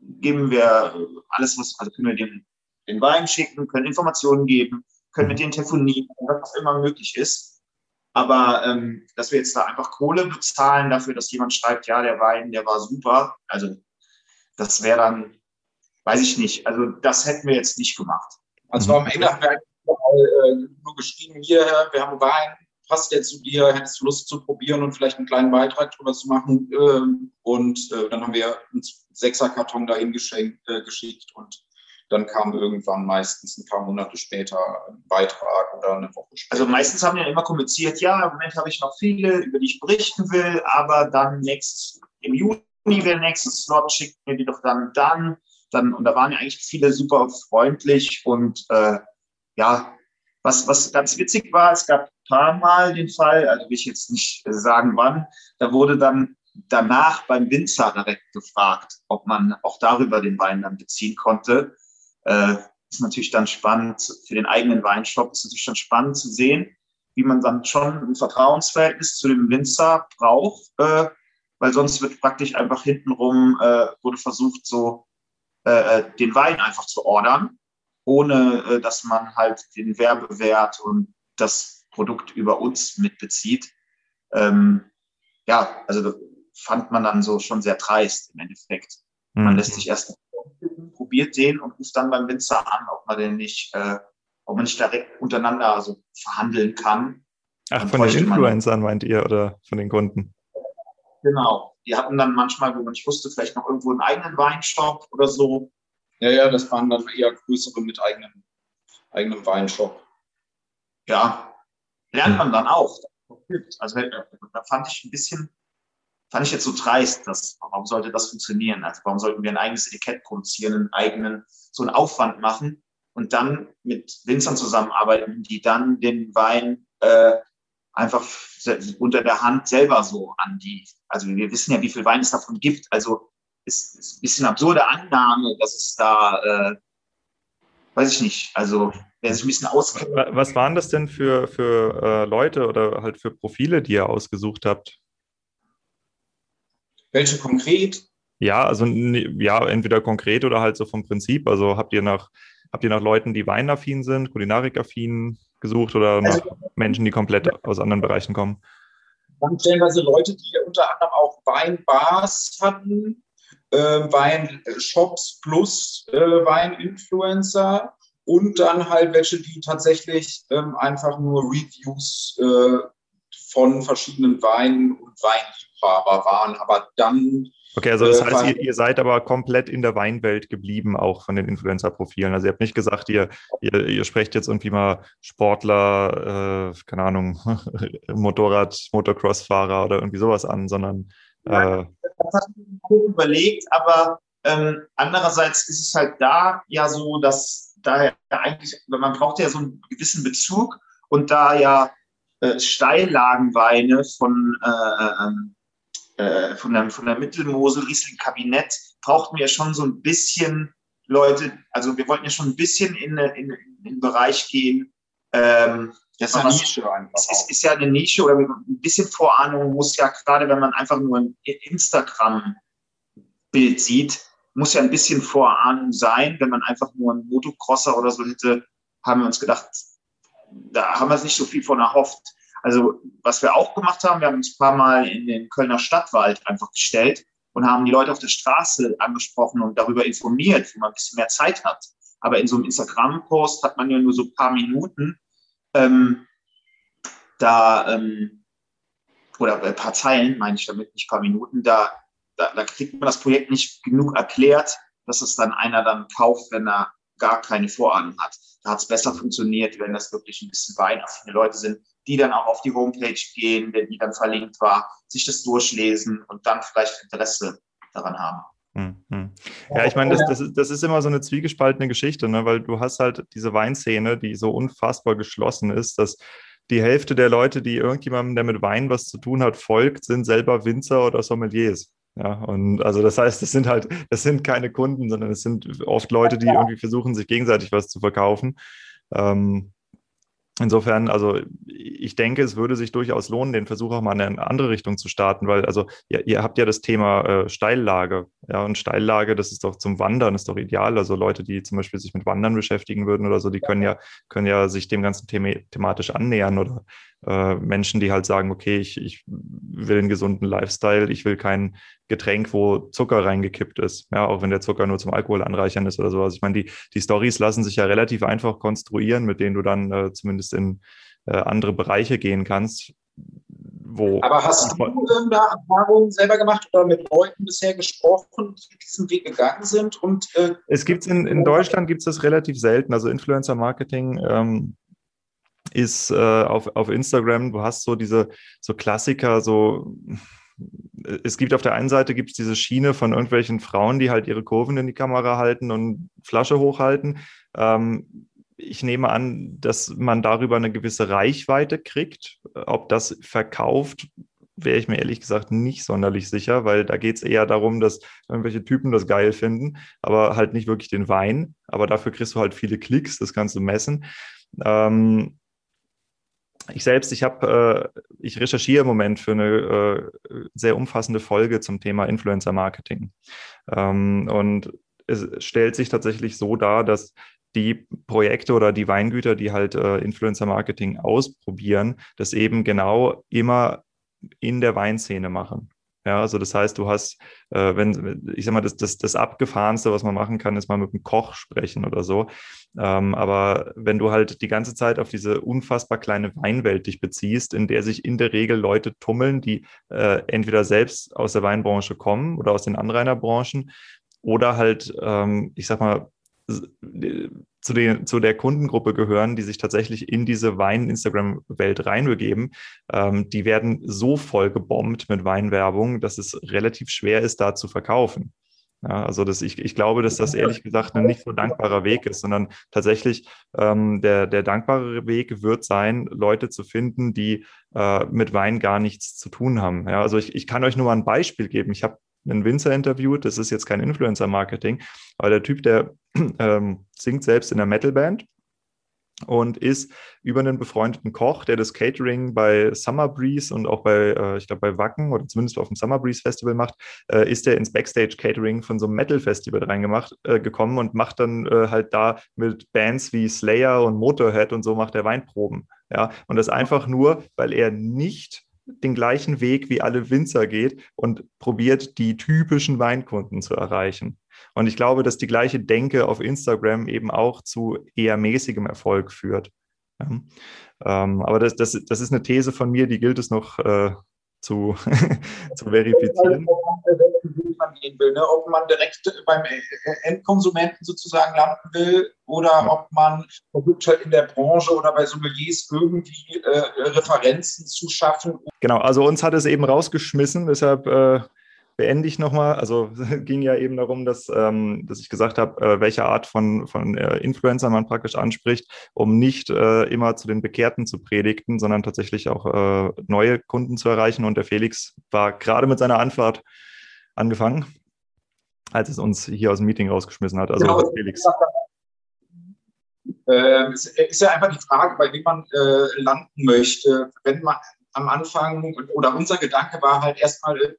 geben wir alles, was, also können wir den, den Wein schicken, können Informationen geben, können mit denen telefonieren, was immer möglich ist. Aber ähm, dass wir jetzt da einfach Kohle bezahlen dafür, dass jemand schreibt, ja, der Wein, der war super, also das wäre dann, weiß ich nicht, also das hätten wir jetzt nicht gemacht. Also am Ende haben wir eigentlich äh, nur geschrieben, hier, wir haben Wein, passt der zu dir, hättest du Lust zu probieren und vielleicht einen kleinen Beitrag drüber zu machen. Ähm, und äh, dann haben wir einen Sechserkarton dahin geschenkt, äh, geschickt und dann kam irgendwann meistens ein paar Monate später ein Beitrag oder eine Woche später. Also meistens haben wir immer kommuniziert, ja, im Moment habe ich noch viele, über die ich berichten will, aber dann nächstes, im Juni wäre der nächste Slot, schickt mir die doch dann dann. dann und da waren ja eigentlich viele super freundlich und äh, ja, was, was ganz witzig war, es gab ein paar Mal den Fall, also will ich jetzt nicht sagen wann, da wurde dann danach beim Winzer direkt gefragt, ob man auch darüber den Wein dann beziehen konnte. Äh, ist natürlich dann spannend für den eigenen Weinshop, ist natürlich dann spannend zu sehen, wie man dann schon ein Vertrauensverhältnis zu dem Winzer braucht, äh, weil sonst wird praktisch einfach hintenrum, äh, wurde versucht, so äh, äh, den Wein einfach zu ordern, ohne äh, dass man halt den Werbewert und das Produkt über uns mitbezieht. Ähm, ja, also fand man dann so schon sehr dreist im Endeffekt. Mhm. Man lässt sich erst probiert den und ruft dann beim Winzer an, ob man den nicht, äh, ob man nicht direkt untereinander so verhandeln kann. Ach, dann von den Influencern meint ihr oder von den Kunden? Genau. Die hatten dann manchmal, wo man nicht wusste, vielleicht noch irgendwo einen eigenen Weinshop oder so. Ja, ja, das waren dann eher größere mit eigenem, eigenem Weinshop. Ja, lernt man dann auch. Also da fand ich ein bisschen fand ich jetzt so dreist, dass, warum sollte das funktionieren? Also warum sollten wir ein eigenes Etikett produzieren, einen eigenen, so einen Aufwand machen und dann mit Winzern zusammenarbeiten, die dann den Wein äh, einfach unter der Hand selber so an die, also wir wissen ja, wie viel Wein es davon gibt, also ist, ist ein bisschen absurde Annahme, dass es da, äh, weiß ich nicht, also wer sich ein bisschen auskennt. Was waren das denn für, für äh, Leute oder halt für Profile, die ihr ausgesucht habt? Welche konkret? Ja, also ja, entweder konkret oder halt so vom Prinzip. Also habt ihr nach, habt ihr nach Leuten, die weinaffin sind, kulinarikaffin gesucht oder nach also, Menschen, die komplett aus anderen Bereichen kommen? Dann stellenweise Leute, die unter anderem auch Weinbars hatten, äh, Weinshops plus äh, Weininfluencer und dann halt welche, die tatsächlich ähm, einfach nur Reviews äh, von verschiedenen Weinen und Weinliebhaber waren, aber dann. Okay, also das äh, heißt, ihr, ihr, seid aber komplett in der Weinwelt geblieben, auch von den Influencer-Profilen. Also ihr habt nicht gesagt, ihr, ihr, ihr sprecht jetzt irgendwie mal Sportler, äh, keine Ahnung, Motorrad, Motocross-Fahrer oder irgendwie sowas an, sondern. Äh, das hat ich überlegt, aber ähm, andererseits ist es halt da ja so, dass da eigentlich, man braucht ja so einen gewissen Bezug und da ja äh, Steillagenweine von, äh, ähm, äh, von, der, von der Mittelmosel, Riesling Kabinett, brauchten wir schon so ein bisschen Leute, also wir wollten ja schon ein bisschen in, in, in den Bereich gehen. Ähm, das ist, eine Nische einfach es ist, ist, ja eine Nische oder ein bisschen Vorahnung muss ja, gerade wenn man einfach nur ein Instagram-Bild sieht, muss ja ein bisschen Vorahnung sein. Wenn man einfach nur einen Motocrosser oder so hätte, haben wir uns gedacht, da haben wir nicht so viel von erhofft. Also was wir auch gemacht haben, wir haben uns ein paar Mal in den Kölner Stadtwald einfach gestellt und haben die Leute auf der Straße angesprochen und darüber informiert, wie man ein bisschen mehr Zeit hat. Aber in so einem Instagram-Post hat man ja nur so ein paar Minuten. Ähm, da, ähm, oder ein paar Zeilen, meine ich damit, nicht ein paar Minuten, da, da, da kriegt man das Projekt nicht genug erklärt, dass es dann einer dann kauft, wenn er gar keine Vorahnung hat. Da hat es besser funktioniert, wenn das wirklich ein bisschen weinaffine Leute sind, die dann auch auf die Homepage gehen, wenn die dann verlinkt war, sich das durchlesen und dann vielleicht Interesse daran haben. Hm, hm. Ja, ich meine, das, das, ist, das ist immer so eine zwiegespaltene Geschichte, ne? weil du hast halt diese Weinszene, die so unfassbar geschlossen ist, dass die Hälfte der Leute, die irgendjemandem, der mit Wein was zu tun hat, folgt, sind selber Winzer oder Sommeliers. Ja, und also das heißt, das sind halt, das sind keine Kunden, sondern es sind oft Leute, die irgendwie versuchen, sich gegenseitig was zu verkaufen. Ähm, Insofern, also ich denke, es würde sich durchaus lohnen, den Versuch auch mal in eine andere Richtung zu starten, weil also ihr, ihr habt ja das Thema äh, Steillage, ja, und Steillage, das ist doch zum Wandern, ist doch ideal. Also Leute, die zum Beispiel sich mit Wandern beschäftigen würden oder so, die können ja, können ja sich dem ganzen Thema thematisch annähern oder äh, Menschen, die halt sagen, okay, ich, ich will einen gesunden Lifestyle, ich will kein Getränk, wo Zucker reingekippt ist, ja, auch wenn der Zucker nur zum Alkohol anreichern ist oder sowas. Ich meine, die, die Stories lassen sich ja relativ einfach konstruieren, mit denen du dann äh, zumindest in äh, andere Bereiche gehen kannst. Wo Aber hast du da Erfahrungen selber gemacht oder mit Leuten bisher gesprochen, die diesen Weg gegangen sind? Und, äh, es gibt in, in Deutschland gibt es das relativ selten. Also Influencer Marketing ähm, ist äh, auf, auf Instagram, du hast so diese so Klassiker, so es gibt auf der einen Seite gibt es diese Schiene von irgendwelchen Frauen, die halt ihre Kurven in die Kamera halten und Flasche hochhalten. Ähm, ich nehme an, dass man darüber eine gewisse Reichweite kriegt. Ob das verkauft, wäre ich mir ehrlich gesagt nicht sonderlich sicher, weil da geht es eher darum, dass irgendwelche Typen das geil finden, aber halt nicht wirklich den Wein. Aber dafür kriegst du halt viele Klicks, das kannst du messen. Ähm, ich selbst, ich habe, äh, ich recherchiere im Moment für eine äh, sehr umfassende Folge zum Thema Influencer Marketing. Ähm, und es stellt sich tatsächlich so dar, dass die Projekte oder die Weingüter, die halt äh, Influencer Marketing ausprobieren, das eben genau immer in der Weinszene machen. Ja, also das heißt, du hast, äh, wenn, ich sag mal, das, das, das Abgefahrenste, was man machen kann, ist mal mit einem Koch sprechen oder so. Ähm, aber wenn du halt die ganze Zeit auf diese unfassbar kleine Weinwelt dich beziehst, in der sich in der Regel Leute tummeln, die äh, entweder selbst aus der Weinbranche kommen oder aus den Anrainerbranchen oder halt, ähm, ich sag mal, zu, den, zu der Kundengruppe gehören, die sich tatsächlich in diese Wein-Instagram-Welt reinbegeben, ähm, die werden so voll gebombt mit Weinwerbung, dass es relativ schwer ist, da zu verkaufen. Ja, also das, ich, ich glaube, dass das ehrlich gesagt ein nicht so dankbarer Weg ist, sondern tatsächlich ähm, der, der dankbare Weg wird sein, Leute zu finden, die äh, mit Wein gar nichts zu tun haben. Ja, also ich, ich kann euch nur mal ein Beispiel geben. Ich habe einen Winzer interviewt, das ist jetzt kein Influencer-Marketing, aber der Typ, der ähm, singt selbst in einer Metalband und ist über einen befreundeten Koch, der das Catering bei Summer Breeze und auch bei, äh, ich glaube, bei Wacken oder zumindest auf dem Summer Breeze Festival macht, äh, ist der ins Backstage Catering von so einem Metal Festival reingemacht, äh, und macht dann äh, halt da mit Bands wie Slayer und Motorhead und so macht er Weinproben. Ja, und das einfach nur, weil er nicht den gleichen Weg wie alle Winzer geht und probiert, die typischen Weinkunden zu erreichen. Und ich glaube, dass die gleiche Denke auf Instagram eben auch zu eher mäßigem Erfolg führt. Ähm, aber das, das, das ist eine These von mir, die gilt es noch äh, zu, zu verifizieren. Gehen will, ne? Ob man direkt beim Endkonsumenten sozusagen landen will oder ob man versucht halt in der Branche oder bei Sommeliers irgendwie äh, Referenzen zu schaffen. Genau, also uns hat es eben rausgeschmissen, deshalb äh, beende ich nochmal. Also ging ja eben darum, dass, ähm, dass ich gesagt habe, äh, welche Art von, von äh, Influencern man praktisch anspricht, um nicht äh, immer zu den Bekehrten zu predigten, sondern tatsächlich auch äh, neue Kunden zu erreichen. Und der Felix war gerade mit seiner Anfahrt angefangen, als es uns hier aus dem Meeting rausgeschmissen hat. Also genau. Felix. Äh, es ist ja einfach die Frage, bei wem man äh, landen möchte. Wenn man am Anfang oder unser Gedanke war halt erstmal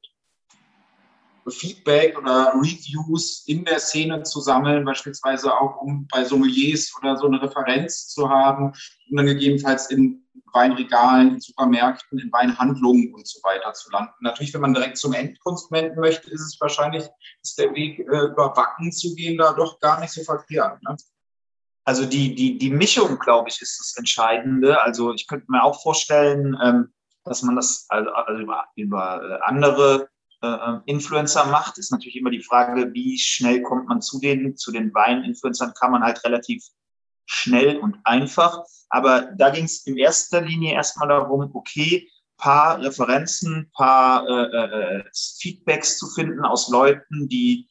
Feedback oder Reviews in der Szene zu sammeln, beispielsweise auch um bei Sommeliers oder so eine Referenz zu haben und dann gegebenenfalls in Weinregalen, in Supermärkten, in Weinhandlungen und so weiter zu landen. Natürlich, wenn man direkt zum Endkonsumenten möchte, ist es wahrscheinlich, ist der Weg äh, über Wacken zu gehen da doch gar nicht so verkehrt. Ne? Also die, die, die Mischung, glaube ich, ist das Entscheidende. Also ich könnte mir auch vorstellen, ähm, dass man das also, also über, über äh, andere äh, äh, Influencer macht, ist natürlich immer die Frage, wie schnell kommt man zu den, zu den Wein-Influencern, kann man halt relativ schnell und einfach. Aber da ging es in erster Linie erstmal darum, okay, paar Referenzen, paar äh, äh, Feedbacks zu finden aus Leuten, die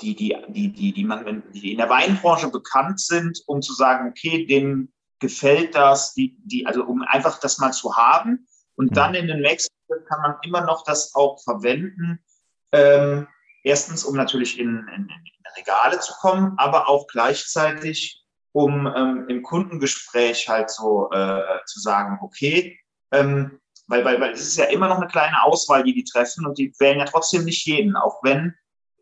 die, die, die, die, die, man, die in der Weinbranche bekannt sind, um zu sagen, okay, den gefällt das, die, die, also um einfach das mal zu haben. Und mhm. dann in den nächsten kann man immer noch das auch verwenden. Ähm, erstens, um natürlich in, in, in, Regale zu kommen, aber auch gleichzeitig, um ähm, im Kundengespräch halt so äh, zu sagen, okay, ähm, weil, weil, weil es ist ja immer noch eine kleine Auswahl, die die treffen und die wählen ja trotzdem nicht jeden, auch wenn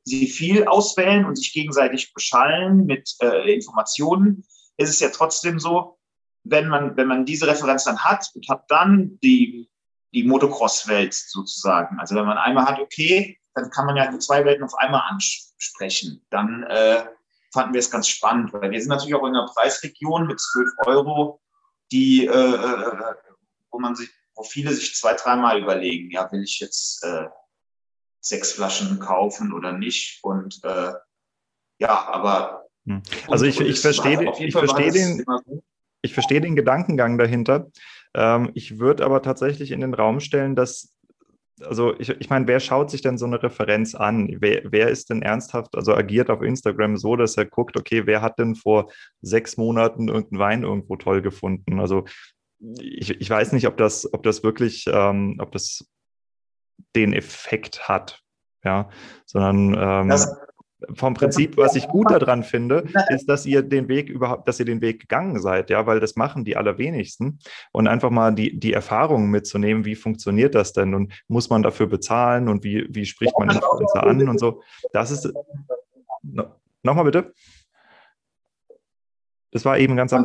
sie viel auswählen und sich gegenseitig beschallen mit äh, Informationen, ist es ja trotzdem so, wenn man, wenn man diese Referenz dann hat und hat dann die, die Motocross-Welt sozusagen. Also wenn man einmal hat, okay, dann kann man ja die zwei Welten auf einmal ansprechen. Dann äh, fanden wir es ganz spannend, weil wir sind natürlich auch in einer Preisregion mit 12 Euro, die, äh, äh, wo man sich, wo viele sich zwei, dreimal überlegen, ja, will ich jetzt äh, sechs Flaschen kaufen oder nicht? Und äh, ja, aber hm. also ich, ich verstehe, ich verstehe den, ich verstehe den Gedankengang dahinter. Ähm, ich würde aber tatsächlich in den Raum stellen, dass, also ich, ich meine, wer schaut sich denn so eine Referenz an? Wer, wer ist denn ernsthaft, also agiert auf Instagram so, dass er guckt, okay, wer hat denn vor sechs Monaten irgendeinen Wein irgendwo toll gefunden? Also ich, ich weiß nicht, ob das, ob das wirklich, ähm, ob das den Effekt hat, ja, sondern ähm, das, vom Prinzip, was ich gut daran finde, ist, dass ihr den Weg überhaupt, dass ihr den Weg gegangen seid, ja, weil das machen die allerwenigsten. Und einfach mal die, die Erfahrungen mitzunehmen, wie funktioniert das denn? Und muss man dafür bezahlen? Und wie, wie spricht man Influencer an und so. Das ist, no, nochmal bitte. Das war eben ganz am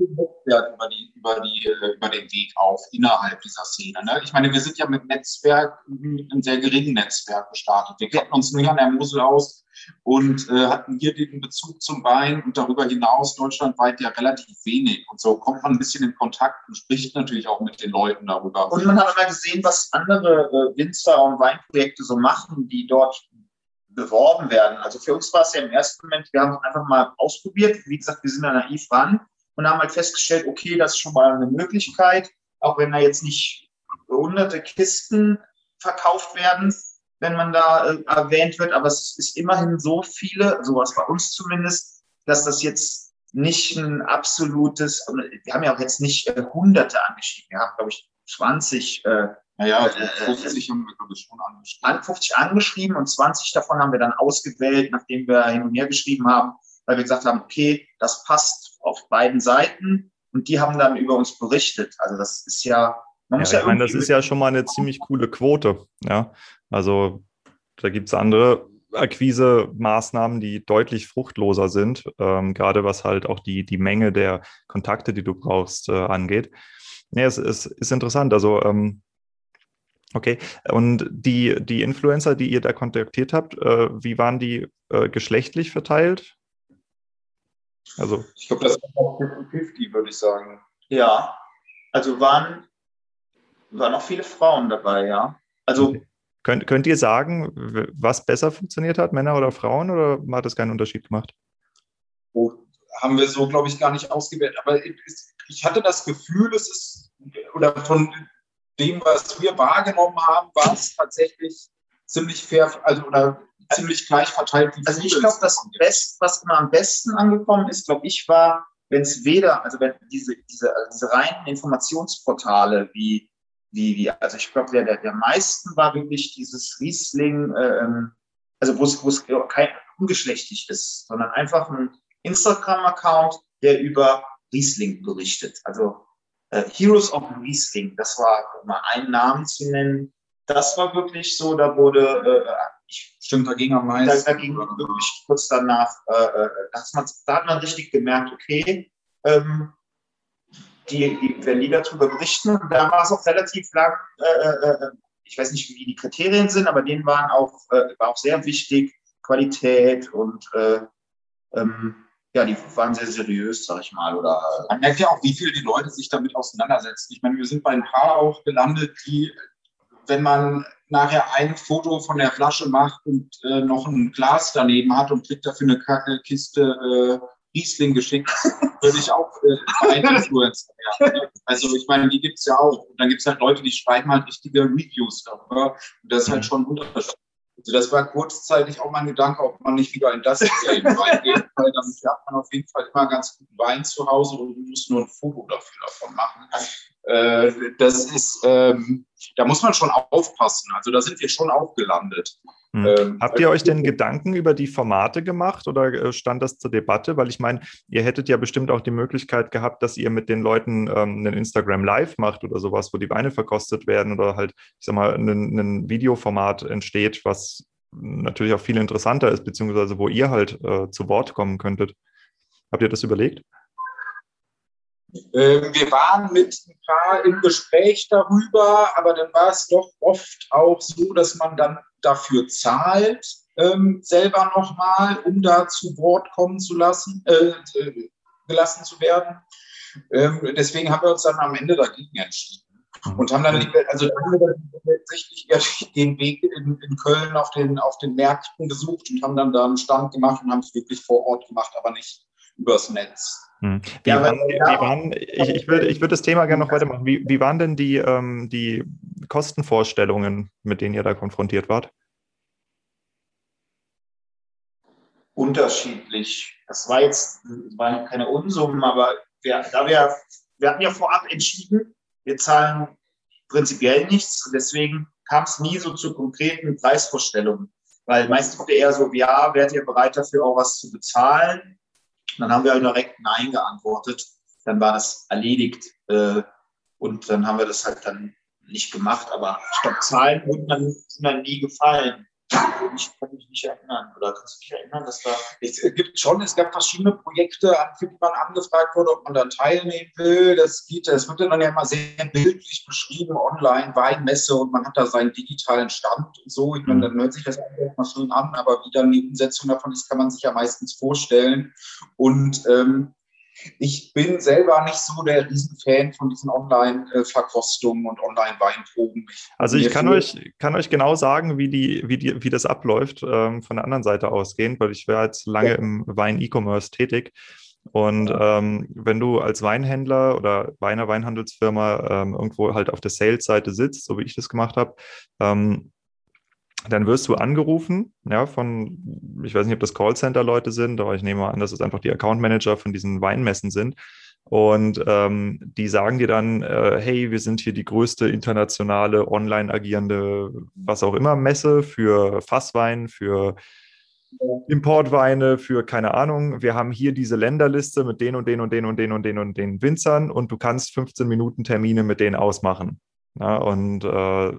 Anfang. Über, die, über, die, äh, über den Weg auf innerhalb dieser Szene. Ne? Ich meine, wir sind ja mit Netzwerk, mit einem sehr geringen Netzwerk gestartet. Wir kennen uns nur an der Mosel aus und äh, hatten hier den Bezug zum Wein und darüber hinaus deutschlandweit ja relativ wenig. Und so kommt man ein bisschen in Kontakt und spricht natürlich auch mit den Leuten darüber. Und man hat mal gesehen, was andere äh, Winzer und Weinprojekte so machen, die dort beworben werden. Also für uns war es ja im ersten Moment, wir haben es einfach mal ausprobiert. Wie gesagt, wir sind da naiv ran und haben halt festgestellt, okay, das ist schon mal eine Möglichkeit, auch wenn da jetzt nicht hunderte Kisten verkauft werden, wenn man da äh, erwähnt wird, aber es ist immerhin so viele, sowas bei uns zumindest, dass das jetzt nicht ein absolutes, wir haben ja auch jetzt nicht äh, Hunderte angeschrieben, wir haben, glaube ich, 20. Äh, naja, also 50 äh, haben wir, glaube ich, schon angeschrieben. 50 angeschrieben und 20 davon haben wir dann ausgewählt, nachdem wir hin und her geschrieben haben, weil wir gesagt haben, okay, das passt auf beiden Seiten und die haben dann über uns berichtet. Also das ist ja, man muss ja, ja ich meine, das ist ja schon mal eine ziemlich coole Quote. Ja, also da gibt es andere Akquise-Maßnahmen, die deutlich fruchtloser sind, ähm, gerade was halt auch die, die Menge der Kontakte, die du brauchst, äh, angeht. Ja, es, es ist interessant. Also, ähm, okay. Und die, die Influencer, die ihr da kontaktiert habt, äh, wie waren die äh, geschlechtlich verteilt? Also, ich glaube, das war 50-50, würde ich sagen. Ja, also waren, waren auch viele Frauen dabei, ja. Also, okay. Könnt, könnt ihr sagen, was besser funktioniert hat, Männer oder Frauen, oder hat das keinen Unterschied gemacht? Oh, haben wir so, glaube ich, gar nicht ausgewählt. Aber ich hatte das Gefühl, es ist, oder von dem, was wir wahrgenommen haben, war es tatsächlich ziemlich fair, also oder ziemlich gleich verteilt. Also ich glaube, das Best, was immer am besten angekommen ist, glaube ich, war, wenn es weder, also wenn diese, diese, diese reinen Informationsportale wie wie, wie, also ich glaube, der, der, der meisten war wirklich dieses Riesling, ähm, also wo es, wo es kein ungeschlechtlich ist, sondern einfach ein Instagram-Account, der über Riesling berichtet. Also äh, Heroes of Riesling, das war mal einen Namen zu nennen. Das war wirklich so, da wurde, äh, ich, stimmt, da ging am meisten. Da, da ging wirklich kurz danach, äh, äh da, hat man, richtig gemerkt, okay, ähm, die, die werden lieber darüber berichten. Und da war es auch relativ lang, äh, äh, äh, ich weiß nicht, wie die Kriterien sind, aber denen waren auch, äh, war auch sehr wichtig, Qualität und äh, ähm, ja, die waren sehr seriös, sag ich mal. Oder, Man merkt ja auch, wie viel die Leute sich damit auseinandersetzen. Ich meine, wir sind bei ein paar auch gelandet, die, wenn man nachher ein Foto von der Flasche macht und äh, noch ein Glas daneben hat und kriegt dafür eine Kiste Riesling geschickt, würde ich auch äh, ein Influencer werden. Also ich meine, die gibt es ja auch. Und dann gibt es halt Leute, die schreiben halt richtige Reviews darüber. Und das ist halt schon ein Unterschied. Also das war kurzzeitig auch mein Gedanke, ob man nicht wieder in das Game reingeht, weil dann hat man auf jeden Fall immer ganz guten Wein zu Hause und muss nur ein Foto dafür davon machen. Äh, das ist, ähm, da muss man schon aufpassen. Also da sind wir schon auch gelandet. Hm. Ähm, Habt ihr euch denn Gedanken über die Formate gemacht oder äh, stand das zur Debatte? Weil ich meine, ihr hättet ja bestimmt auch die Möglichkeit gehabt, dass ihr mit den Leuten ähm, einen Instagram Live macht oder sowas, wo die Weine verkostet werden oder halt, ich sag mal, ein, ein Videoformat entsteht, was natürlich auch viel interessanter ist, beziehungsweise wo ihr halt äh, zu Wort kommen könntet. Habt ihr das überlegt? Ähm, wir waren mit ein paar im Gespräch darüber, aber dann war es doch oft auch so, dass man dann dafür zahlt, ähm, selber nochmal, um da zu Wort kommen zu lassen, äh, gelassen zu werden. Ähm, deswegen haben wir uns dann am Ende dagegen entschieden. Und haben dann, also dann haben wir dann tatsächlich den Weg in, in, Köln auf den, auf den Märkten gesucht und haben dann da einen Stand gemacht und haben es wirklich vor Ort gemacht, aber nicht übers Netz. Hm. Wie, ja, waren, wie waren, ich, ich würde ich würd das Thema gerne noch weitermachen. Wie, wie waren denn die, ähm, die Kostenvorstellungen, mit denen ihr da konfrontiert wart? Unterschiedlich. Das war jetzt das waren keine Unsummen, aber wir, da wir, wir hatten ja vorab entschieden, wir zahlen prinzipiell nichts. Deswegen kam es nie so zu konkreten Preisvorstellungen. Weil meistens wurde eher so, ja, wärt ihr bereit dafür auch was zu bezahlen? Dann haben wir halt direkt Nein geantwortet. Dann war das erledigt. Äh, und dann haben wir das halt dann nicht gemacht. Aber ich glaube, Zahlen wurden dann, sind dann nie gefallen. Ich kann mich nicht erinnern. Oder kannst du dich erinnern, dass da. Es gibt schon, es gab verschiedene Projekte, an die man angefragt wurde, ob man da teilnehmen will. Das geht, das wird dann ja immer sehr bildlich beschrieben, online, Weinmesse und man hat da seinen digitalen Stand und so. Ich meine, dann hört sich das einfach mal schön an, aber wie dann die Umsetzung davon ist, kann man sich ja meistens vorstellen. Und ähm, ich bin selber nicht so der Riesenfan von diesen Online-Verkostungen und Online-Weinproben. Also ich kann euch, kann euch genau sagen, wie, die, wie, die, wie das abläuft, ähm, von der anderen Seite ausgehend, weil ich war jetzt lange ja. im Wein-E-Commerce tätig. Und ähm, wenn du als Weinhändler oder Weiner Weinhandelsfirma ähm, irgendwo halt auf der Sales-Seite sitzt, so wie ich das gemacht habe, ähm, dann wirst du angerufen, ja, von, ich weiß nicht, ob das Callcenter-Leute sind, aber ich nehme an, dass es einfach die Account-Manager von diesen Weinmessen sind. Und ähm, die sagen dir dann, äh, hey, wir sind hier die größte internationale online agierende, was auch immer, Messe für Fasswein, für Importweine, für keine Ahnung. Wir haben hier diese Länderliste mit den und den und den und den und den und den Winzern und du kannst 15 Minuten Termine mit denen ausmachen. Ja, und äh,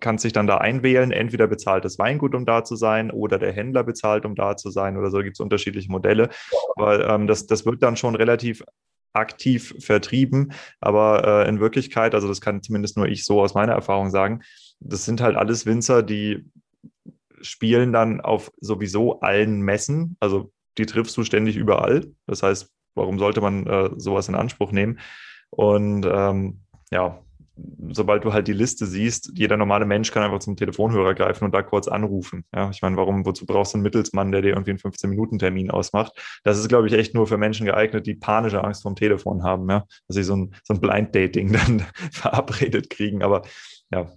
kannst dich dann da einwählen. Entweder bezahlt das Weingut, um da zu sein, oder der Händler bezahlt, um da zu sein, oder so gibt es unterschiedliche Modelle. Aber ähm, das, das wird dann schon relativ aktiv vertrieben. Aber äh, in Wirklichkeit, also das kann zumindest nur ich so aus meiner Erfahrung sagen, das sind halt alles Winzer, die spielen dann auf sowieso allen Messen. Also die triffst du ständig überall. Das heißt, warum sollte man äh, sowas in Anspruch nehmen? Und ähm, ja, sobald du halt die Liste siehst, jeder normale Mensch kann einfach zum Telefonhörer greifen und da kurz anrufen. Ja, ich meine, warum, wozu brauchst du einen Mittelsmann, der dir irgendwie einen 15-Minuten-Termin ausmacht? Das ist, glaube ich, echt nur für Menschen geeignet, die panische Angst vom Telefon haben, ja, dass sie so ein, so ein Blind-Dating dann verabredet kriegen. Aber ja.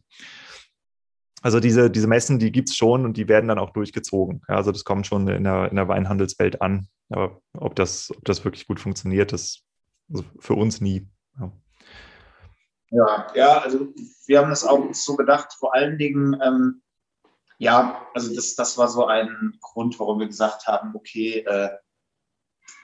Also diese, diese Messen, die gibt es schon und die werden dann auch durchgezogen. Ja, also das kommt schon in der, in der Weinhandelswelt an. Aber ob das, ob das wirklich gut funktioniert, das also für uns nie. Ja. Ja, also wir haben das auch so gedacht, vor allen Dingen, ähm, ja, also das, das war so ein Grund, warum wir gesagt haben, okay, äh,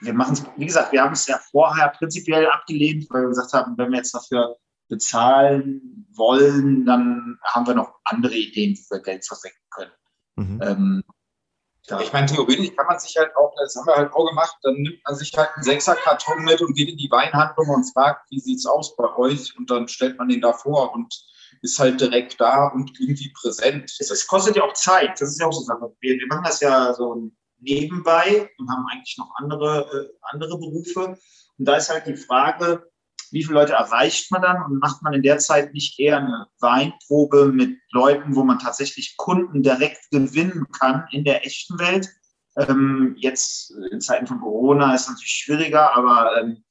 wir machen es, wie gesagt, wir haben es ja vorher prinzipiell abgelehnt, weil wir gesagt haben, wenn wir jetzt dafür bezahlen wollen, dann haben wir noch andere Ideen, wie wir Geld versenken können. Mhm. Ähm, ja. Ich meine, theoretisch kann man sich halt auch, das haben wir halt auch gemacht, dann nimmt man sich halt einen Sechserkarton mit und geht in die Weinhandlung und fragt, wie sieht es aus bei euch? Und dann stellt man den da vor und ist halt direkt da und irgendwie präsent. Es kostet ja auch Zeit, das ist ja auch so Sache. Wir, wir machen das ja so nebenbei und haben eigentlich noch andere, äh, andere Berufe. Und da ist halt die Frage, wie viele Leute erreicht man dann und macht man in der Zeit nicht eher eine Weinprobe mit Leuten, wo man tatsächlich Kunden direkt gewinnen kann in der echten Welt? Ähm, jetzt in Zeiten von Corona ist es natürlich schwieriger, aber, ähm,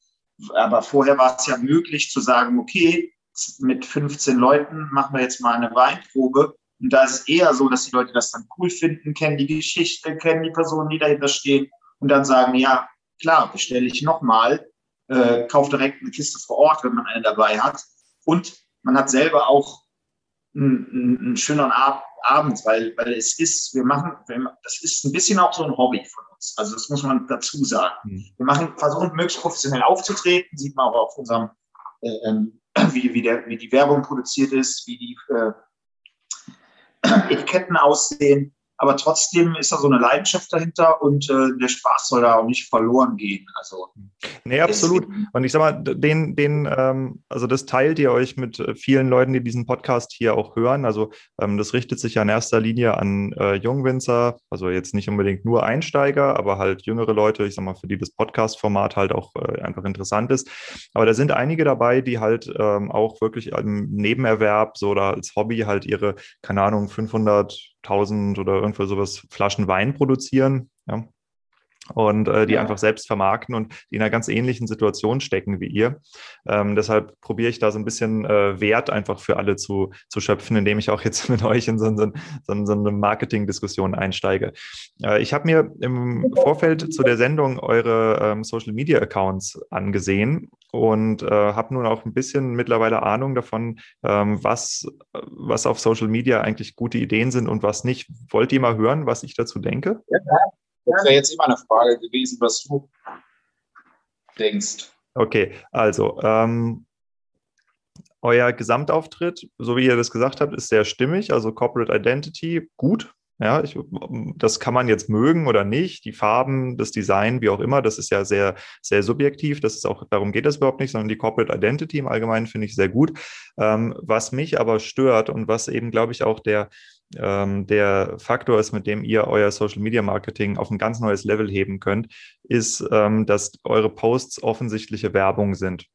aber vorher war es ja möglich zu sagen, okay, mit 15 Leuten machen wir jetzt mal eine Weinprobe Und da ist es eher so, dass die Leute das dann cool finden, kennen die Geschichte, kennen die Personen, die dahinter stehen und dann sagen, ja, klar, bestelle ich nochmal, äh, kaufe direkt eine Kiste vor Ort, wenn man eine dabei hat. Und man hat selber auch einen, einen schöneren Ab Abend, weil, weil es ist, wir machen, das ist ein bisschen auch so ein Hobby von uns. Also das muss man dazu sagen. Mhm. Wir machen, versuchen möglichst professionell aufzutreten, sieht man auch auf unserem, äh, ähm, wie, wie, der, wie die Werbung produziert ist, wie die äh, Etiketten aussehen. Aber trotzdem ist da so eine Leidenschaft dahinter und äh, der Spaß soll da auch nicht verloren gehen. Also nee, absolut. Und ich sag mal, den, den, ähm, also das teilt ihr euch mit äh, vielen Leuten, die diesen Podcast hier auch hören. Also ähm, das richtet sich ja in erster Linie an äh, Jungwinzer, also jetzt nicht unbedingt nur Einsteiger, aber halt jüngere Leute, ich sag mal, für die das Podcast-Format halt auch äh, einfach interessant ist. Aber da sind einige dabei, die halt ähm, auch wirklich im Nebenerwerb so oder als Hobby halt ihre, keine Ahnung, 500 1000 oder irgendwo sowas Flaschen Wein produzieren. Ja und äh, die ja. einfach selbst vermarkten und die in einer ganz ähnlichen Situation stecken wie ihr. Ähm, deshalb probiere ich da so ein bisschen äh, Wert einfach für alle zu, zu schöpfen, indem ich auch jetzt mit euch in so, so, so, so eine Marketing-Diskussion einsteige. Äh, ich habe mir im Vorfeld zu der Sendung eure ähm, Social-Media-Accounts angesehen und äh, habe nun auch ein bisschen mittlerweile Ahnung davon, ähm, was, was auf Social Media eigentlich gute Ideen sind und was nicht. Wollt ihr mal hören, was ich dazu denke? Ja, das wäre jetzt immer eine Frage gewesen, was du denkst. Okay, also ähm, euer Gesamtauftritt, so wie ihr das gesagt habt, ist sehr stimmig. Also Corporate Identity, gut. Ja, ich, das kann man jetzt mögen oder nicht. Die Farben, das Design, wie auch immer, das ist ja sehr, sehr subjektiv. Das ist auch, darum geht es überhaupt nicht, sondern die Corporate Identity im Allgemeinen finde ich sehr gut. Ähm, was mich aber stört und was eben, glaube ich, auch der, ähm, der Faktor ist, mit dem ihr euer Social Media Marketing auf ein ganz neues Level heben könnt, ist, ähm, dass eure Posts offensichtliche Werbung sind.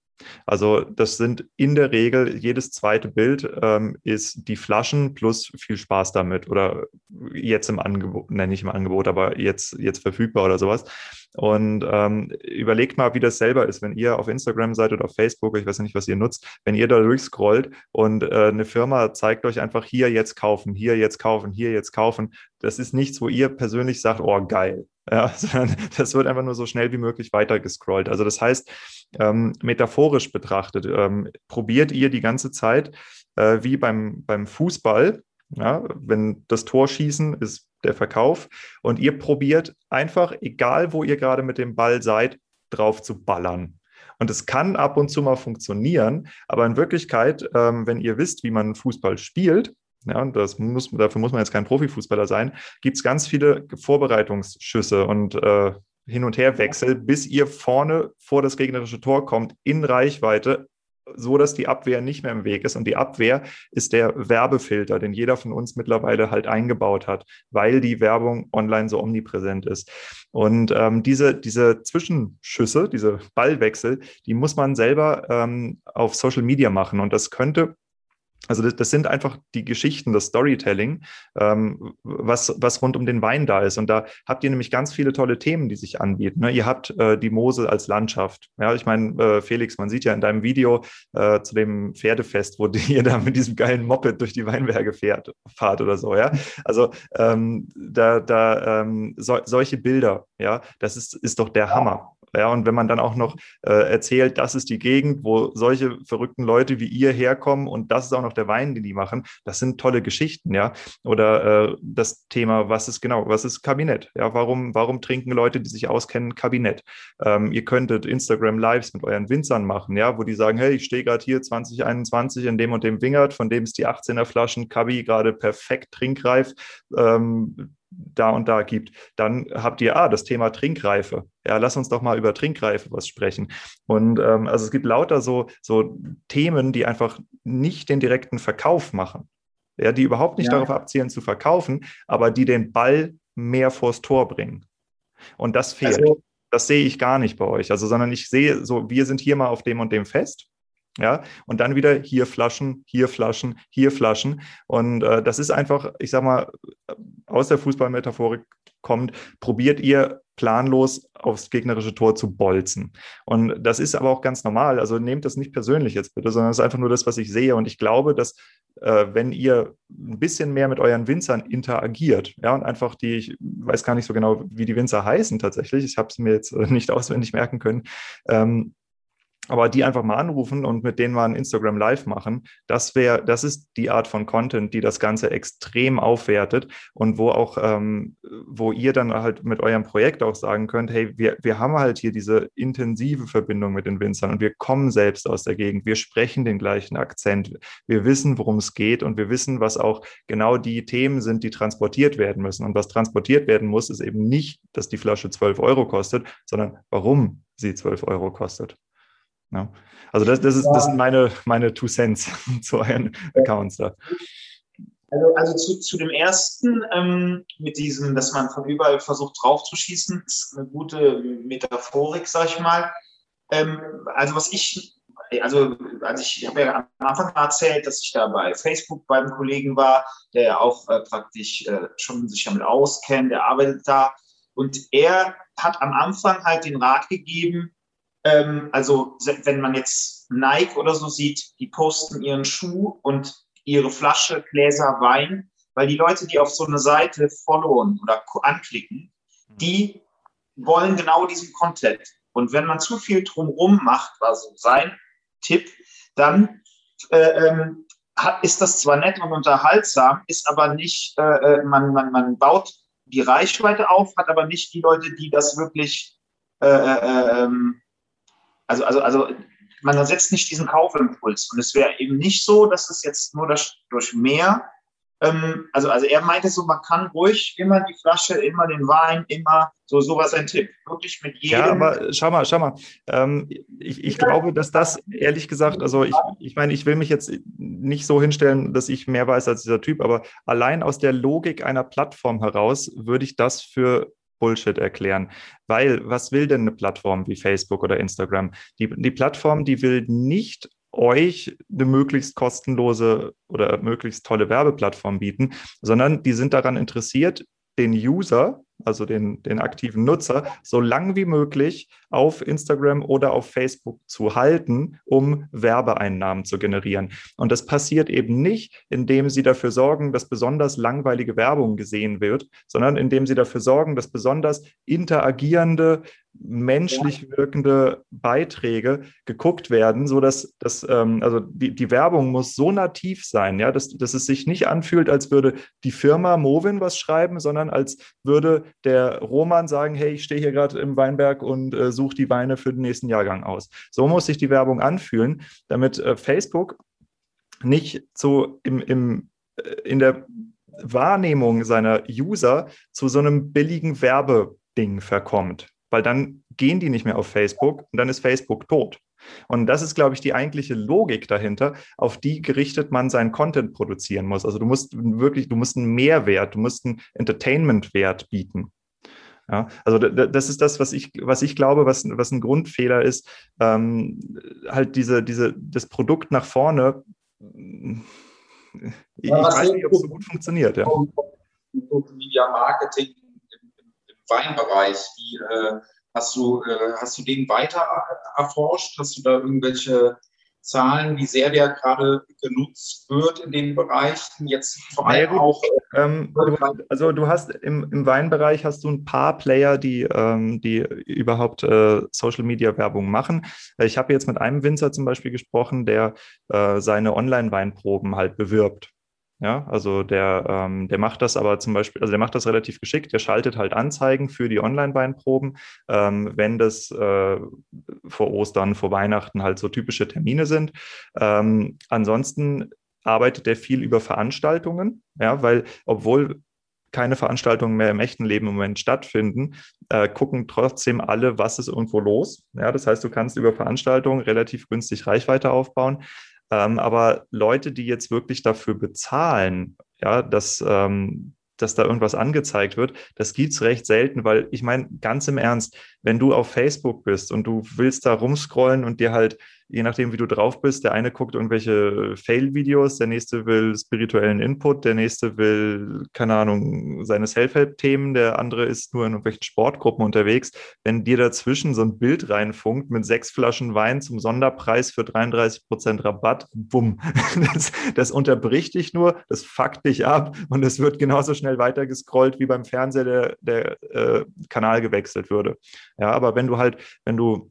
Also das sind in der Regel, jedes zweite Bild ähm, ist die Flaschen plus viel Spaß damit oder jetzt im Angebot, nenne ich im Angebot, aber jetzt, jetzt verfügbar oder sowas. Und ähm, überlegt mal, wie das selber ist, wenn ihr auf Instagram seid oder auf Facebook, ich weiß nicht, was ihr nutzt, wenn ihr da durchscrollt und äh, eine Firma zeigt euch einfach hier jetzt kaufen, hier jetzt kaufen, hier jetzt kaufen. Das ist nichts, wo ihr persönlich sagt, oh geil. Ja, sondern das wird einfach nur so schnell wie möglich weitergescrollt. Also das heißt, ähm, metaphorisch betrachtet, ähm, probiert ihr die ganze Zeit äh, wie beim, beim Fußball, ja, wenn das Tor schießen ist der Verkauf und ihr probiert einfach, egal wo ihr gerade mit dem Ball seid, drauf zu ballern. Und es kann ab und zu mal funktionieren, aber in Wirklichkeit, ähm, wenn ihr wisst, wie man Fußball spielt, ja, und das muss, dafür muss man jetzt kein Profifußballer sein, gibt es ganz viele Vorbereitungsschüsse und äh, Hin- und Herwechsel, bis ihr vorne vor das gegnerische Tor kommt, in Reichweite, so dass die Abwehr nicht mehr im Weg ist. Und die Abwehr ist der Werbefilter, den jeder von uns mittlerweile halt eingebaut hat, weil die Werbung online so omnipräsent ist. Und ähm, diese, diese Zwischenschüsse, diese Ballwechsel, die muss man selber ähm, auf Social Media machen. Und das könnte also das, das, sind einfach die Geschichten, das Storytelling, ähm, was, was rund um den Wein da ist. Und da habt ihr nämlich ganz viele tolle Themen, die sich anbieten. Ne? Ihr habt äh, die Mosel als Landschaft. Ja, ich meine, äh, Felix, man sieht ja in deinem Video äh, zu dem Pferdefest, wo ihr da mit diesem geilen Moped durch die Weinberge fährt, fahrt oder so. Ja, also ähm, da, da ähm, so, solche Bilder, ja, das ist, ist doch der Hammer. Ja, und wenn man dann auch noch äh, erzählt, das ist die Gegend, wo solche verrückten Leute wie ihr herkommen und das ist auch noch der Wein, den die machen, das sind tolle Geschichten, ja. Oder äh, das Thema, was ist genau, was ist Kabinett? Ja, warum, warum trinken Leute, die sich auskennen, Kabinett? Ähm, ihr könntet Instagram Lives mit euren Winzern machen, ja, wo die sagen, hey, ich stehe gerade hier 2021 in dem und dem Wingert, von dem es die 18er Flaschen Kabi gerade perfekt trinkreif. Ähm, da und da gibt, dann habt ihr, ah, das Thema Trinkreife. Ja, lass uns doch mal über Trinkreife was sprechen. Und ähm, also es gibt lauter so, so Themen, die einfach nicht den direkten Verkauf machen. Ja, die überhaupt nicht ja. darauf abzielen zu verkaufen, aber die den Ball mehr vors Tor bringen. Und das fehlt. Also, das sehe ich gar nicht bei euch. Also, sondern ich sehe so, wir sind hier mal auf dem und dem Fest. Ja, und dann wieder hier Flaschen, hier Flaschen, hier Flaschen. Und äh, das ist einfach, ich sag mal, aus der Fußballmetaphorik kommt, probiert ihr planlos aufs gegnerische Tor zu bolzen. Und das ist aber auch ganz normal. Also nehmt das nicht persönlich jetzt bitte, sondern es ist einfach nur das, was ich sehe. Und ich glaube, dass äh, wenn ihr ein bisschen mehr mit euren Winzern interagiert, ja, und einfach die, ich weiß gar nicht so genau, wie die Winzer heißen tatsächlich, ich habe es mir jetzt nicht auswendig merken können, ähm, aber die einfach mal anrufen und mit denen mal ein Instagram Live machen, das wäre, das ist die Art von Content, die das Ganze extrem aufwertet und wo auch, ähm, wo ihr dann halt mit eurem Projekt auch sagen könnt, hey, wir, wir haben halt hier diese intensive Verbindung mit den Winzern und wir kommen selbst aus der Gegend, wir sprechen den gleichen Akzent, wir wissen, worum es geht und wir wissen, was auch genau die Themen sind, die transportiert werden müssen. Und was transportiert werden muss, ist eben nicht, dass die Flasche 12 Euro kostet, sondern warum sie 12 Euro kostet. Ja. Also das, das, ist, das sind meine, meine Two Cents zu euren Accounts da. Also, also zu, zu dem ersten, ähm, mit diesem, dass man von überall versucht draufzuschießen, ist eine gute Metaphorik, sag ich mal. Ähm, also was ich, also als ich, habe ja am Anfang erzählt, dass ich da bei Facebook beim Kollegen war, der auch äh, praktisch äh, schon sich damit auskennt, der arbeitet da. Und er hat am Anfang halt den Rat gegeben, ähm, also wenn man jetzt Nike oder so sieht, die posten ihren Schuh und ihre Flasche, Gläser, Wein, weil die Leute, die auf so eine Seite followen oder anklicken, die wollen genau diesen Content. Und wenn man zu viel drumrum macht, war so sein Tipp, dann äh, ähm, ist das zwar nett und unterhaltsam, ist aber nicht, äh, äh, man, man, man baut die Reichweite auf, hat aber nicht die Leute, die das wirklich äh, äh ähm, also, also, also man ersetzt nicht diesen Kaufimpuls. Und es wäre eben nicht so, dass es jetzt nur das, durch mehr, ähm, also, also er meinte so, man kann ruhig immer die Flasche, immer den Wein, immer so, sowas ein Tipp. Wirklich mit jedem. Ja, aber schau mal, schau mal. Ähm, ich, ich glaube, dass das ehrlich gesagt, also ich, ich meine, ich will mich jetzt nicht so hinstellen, dass ich mehr weiß als dieser Typ, aber allein aus der Logik einer Plattform heraus würde ich das für Bullshit erklären. Weil was will denn eine Plattform wie Facebook oder Instagram? Die, die Plattform, die will nicht euch eine möglichst kostenlose oder möglichst tolle Werbeplattform bieten, sondern die sind daran interessiert, den User, also den, den aktiven Nutzer, so lang wie möglich auf Instagram oder auf Facebook zu halten, um Werbeeinnahmen zu generieren. Und das passiert eben nicht, indem sie dafür sorgen, dass besonders langweilige Werbung gesehen wird, sondern indem sie dafür sorgen, dass besonders interagierende, menschlich wirkende Beiträge geguckt werden, so dass das, ähm, also die, die Werbung muss so nativ sein, ja, dass, dass es sich nicht anfühlt, als würde die Firma Movin was schreiben, sondern als würde der Roman sagen, hey, ich stehe hier gerade im Weinberg und äh, suche die Weine für den nächsten Jahrgang aus. So muss sich die Werbung anfühlen, damit äh, Facebook nicht so im, im, äh, in der Wahrnehmung seiner User zu so einem billigen Werbeding verkommt weil dann gehen die nicht mehr auf Facebook und dann ist Facebook tot. Und das ist, glaube ich, die eigentliche Logik dahinter, auf die gerichtet man seinen Content produzieren muss. Also du musst wirklich, du musst einen Mehrwert, du musst einen Entertainment-Wert bieten. Ja, also das ist das, was ich, was ich glaube, was, was ein Grundfehler ist, ähm, halt diese, diese, das Produkt nach vorne. Ich, ich weiß nicht, ob es so gut funktioniert. Ja. Social Media Marketing Weinbereich. Wie, äh, hast, du, äh, hast du den weiter erforscht? Hast du da irgendwelche Zahlen, wie sehr der gerade genutzt wird in den Bereichen? Jetzt vor allem ja, auch. Ähm, du, also du hast im, im Weinbereich hast du ein paar Player, die, ähm, die überhaupt äh, Social Media Werbung machen. Ich habe jetzt mit einem Winzer zum Beispiel gesprochen, der äh, seine Online-Weinproben halt bewirbt. Ja, also der, ähm, der macht das aber zum Beispiel, also der macht das relativ geschickt. Der schaltet halt Anzeigen für die Online-Weinproben, ähm, wenn das äh, vor Ostern, vor Weihnachten halt so typische Termine sind. Ähm, ansonsten arbeitet der viel über Veranstaltungen, ja, weil obwohl keine Veranstaltungen mehr im echten Leben im Moment stattfinden, äh, gucken trotzdem alle, was ist irgendwo los. Ja, das heißt, du kannst über Veranstaltungen relativ günstig Reichweite aufbauen. Ähm, aber Leute, die jetzt wirklich dafür bezahlen, ja, dass, ähm, dass da irgendwas angezeigt wird, das gibt's recht selten, weil ich meine, ganz im Ernst, wenn du auf Facebook bist und du willst da rumscrollen und dir halt je nachdem, wie du drauf bist. Der eine guckt irgendwelche Fail-Videos, der nächste will spirituellen Input, der nächste will, keine Ahnung, seine Self-Help-Themen, der andere ist nur in irgendwelchen Sportgruppen unterwegs. Wenn dir dazwischen so ein Bild reinfunkt mit sechs Flaschen Wein zum Sonderpreis für 33 Prozent Rabatt, bumm, das, das unterbricht dich nur, das fuckt dich ab und es wird genauso schnell weitergescrollt, wie beim Fernseher der, der äh, Kanal gewechselt würde. Ja, aber wenn du halt, wenn du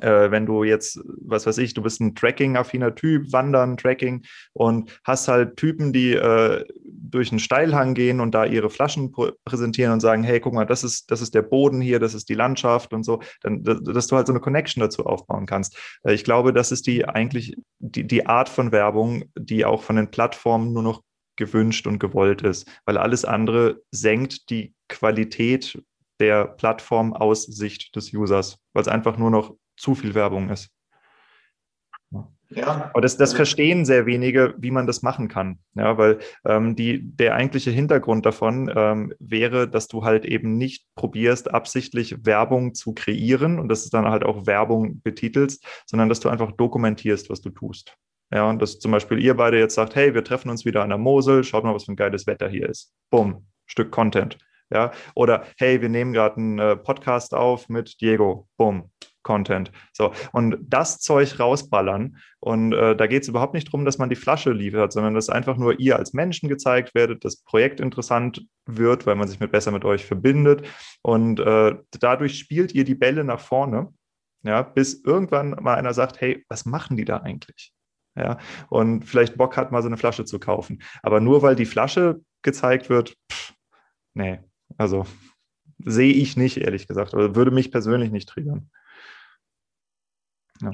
äh, wenn du jetzt, was weiß ich, du bist ein Tracking-affiner Typ, Wandern, Tracking und hast halt Typen, die äh, durch einen Steilhang gehen und da ihre Flaschen präsentieren und sagen, hey, guck mal, das ist, das ist der Boden hier, das ist die Landschaft und so, dann, dass du halt so eine Connection dazu aufbauen kannst. Äh, ich glaube, das ist die eigentlich die, die Art von Werbung, die auch von den Plattformen nur noch gewünscht und gewollt ist, weil alles andere senkt die Qualität der Plattform aus Sicht des Users, weil es einfach nur noch zu viel Werbung ist. Ja. Aber das, das verstehen sehr wenige, wie man das machen kann. Ja, weil ähm, die, der eigentliche Hintergrund davon ähm, wäre, dass du halt eben nicht probierst, absichtlich Werbung zu kreieren und dass es dann halt auch Werbung betitelst, sondern dass du einfach dokumentierst, was du tust. Ja, und dass zum Beispiel ihr beide jetzt sagt, hey, wir treffen uns wieder an der Mosel, schaut mal, was für ein geiles Wetter hier ist. Bumm, Stück Content. Ja, oder hey, wir nehmen gerade einen äh, Podcast auf mit Diego. Bumm, Content. So, und das Zeug rausballern. Und äh, da geht es überhaupt nicht darum, dass man die Flasche liefert, sondern dass einfach nur ihr als Menschen gezeigt werdet, das Projekt interessant wird, weil man sich mit besser mit euch verbindet. Und äh, dadurch spielt ihr die Bälle nach vorne, ja, bis irgendwann mal einer sagt, hey, was machen die da eigentlich? Ja, und vielleicht Bock hat, mal so eine Flasche zu kaufen. Aber nur weil die Flasche gezeigt wird, pff, nee, also sehe ich nicht, ehrlich gesagt, oder würde mich persönlich nicht triggern. Ja.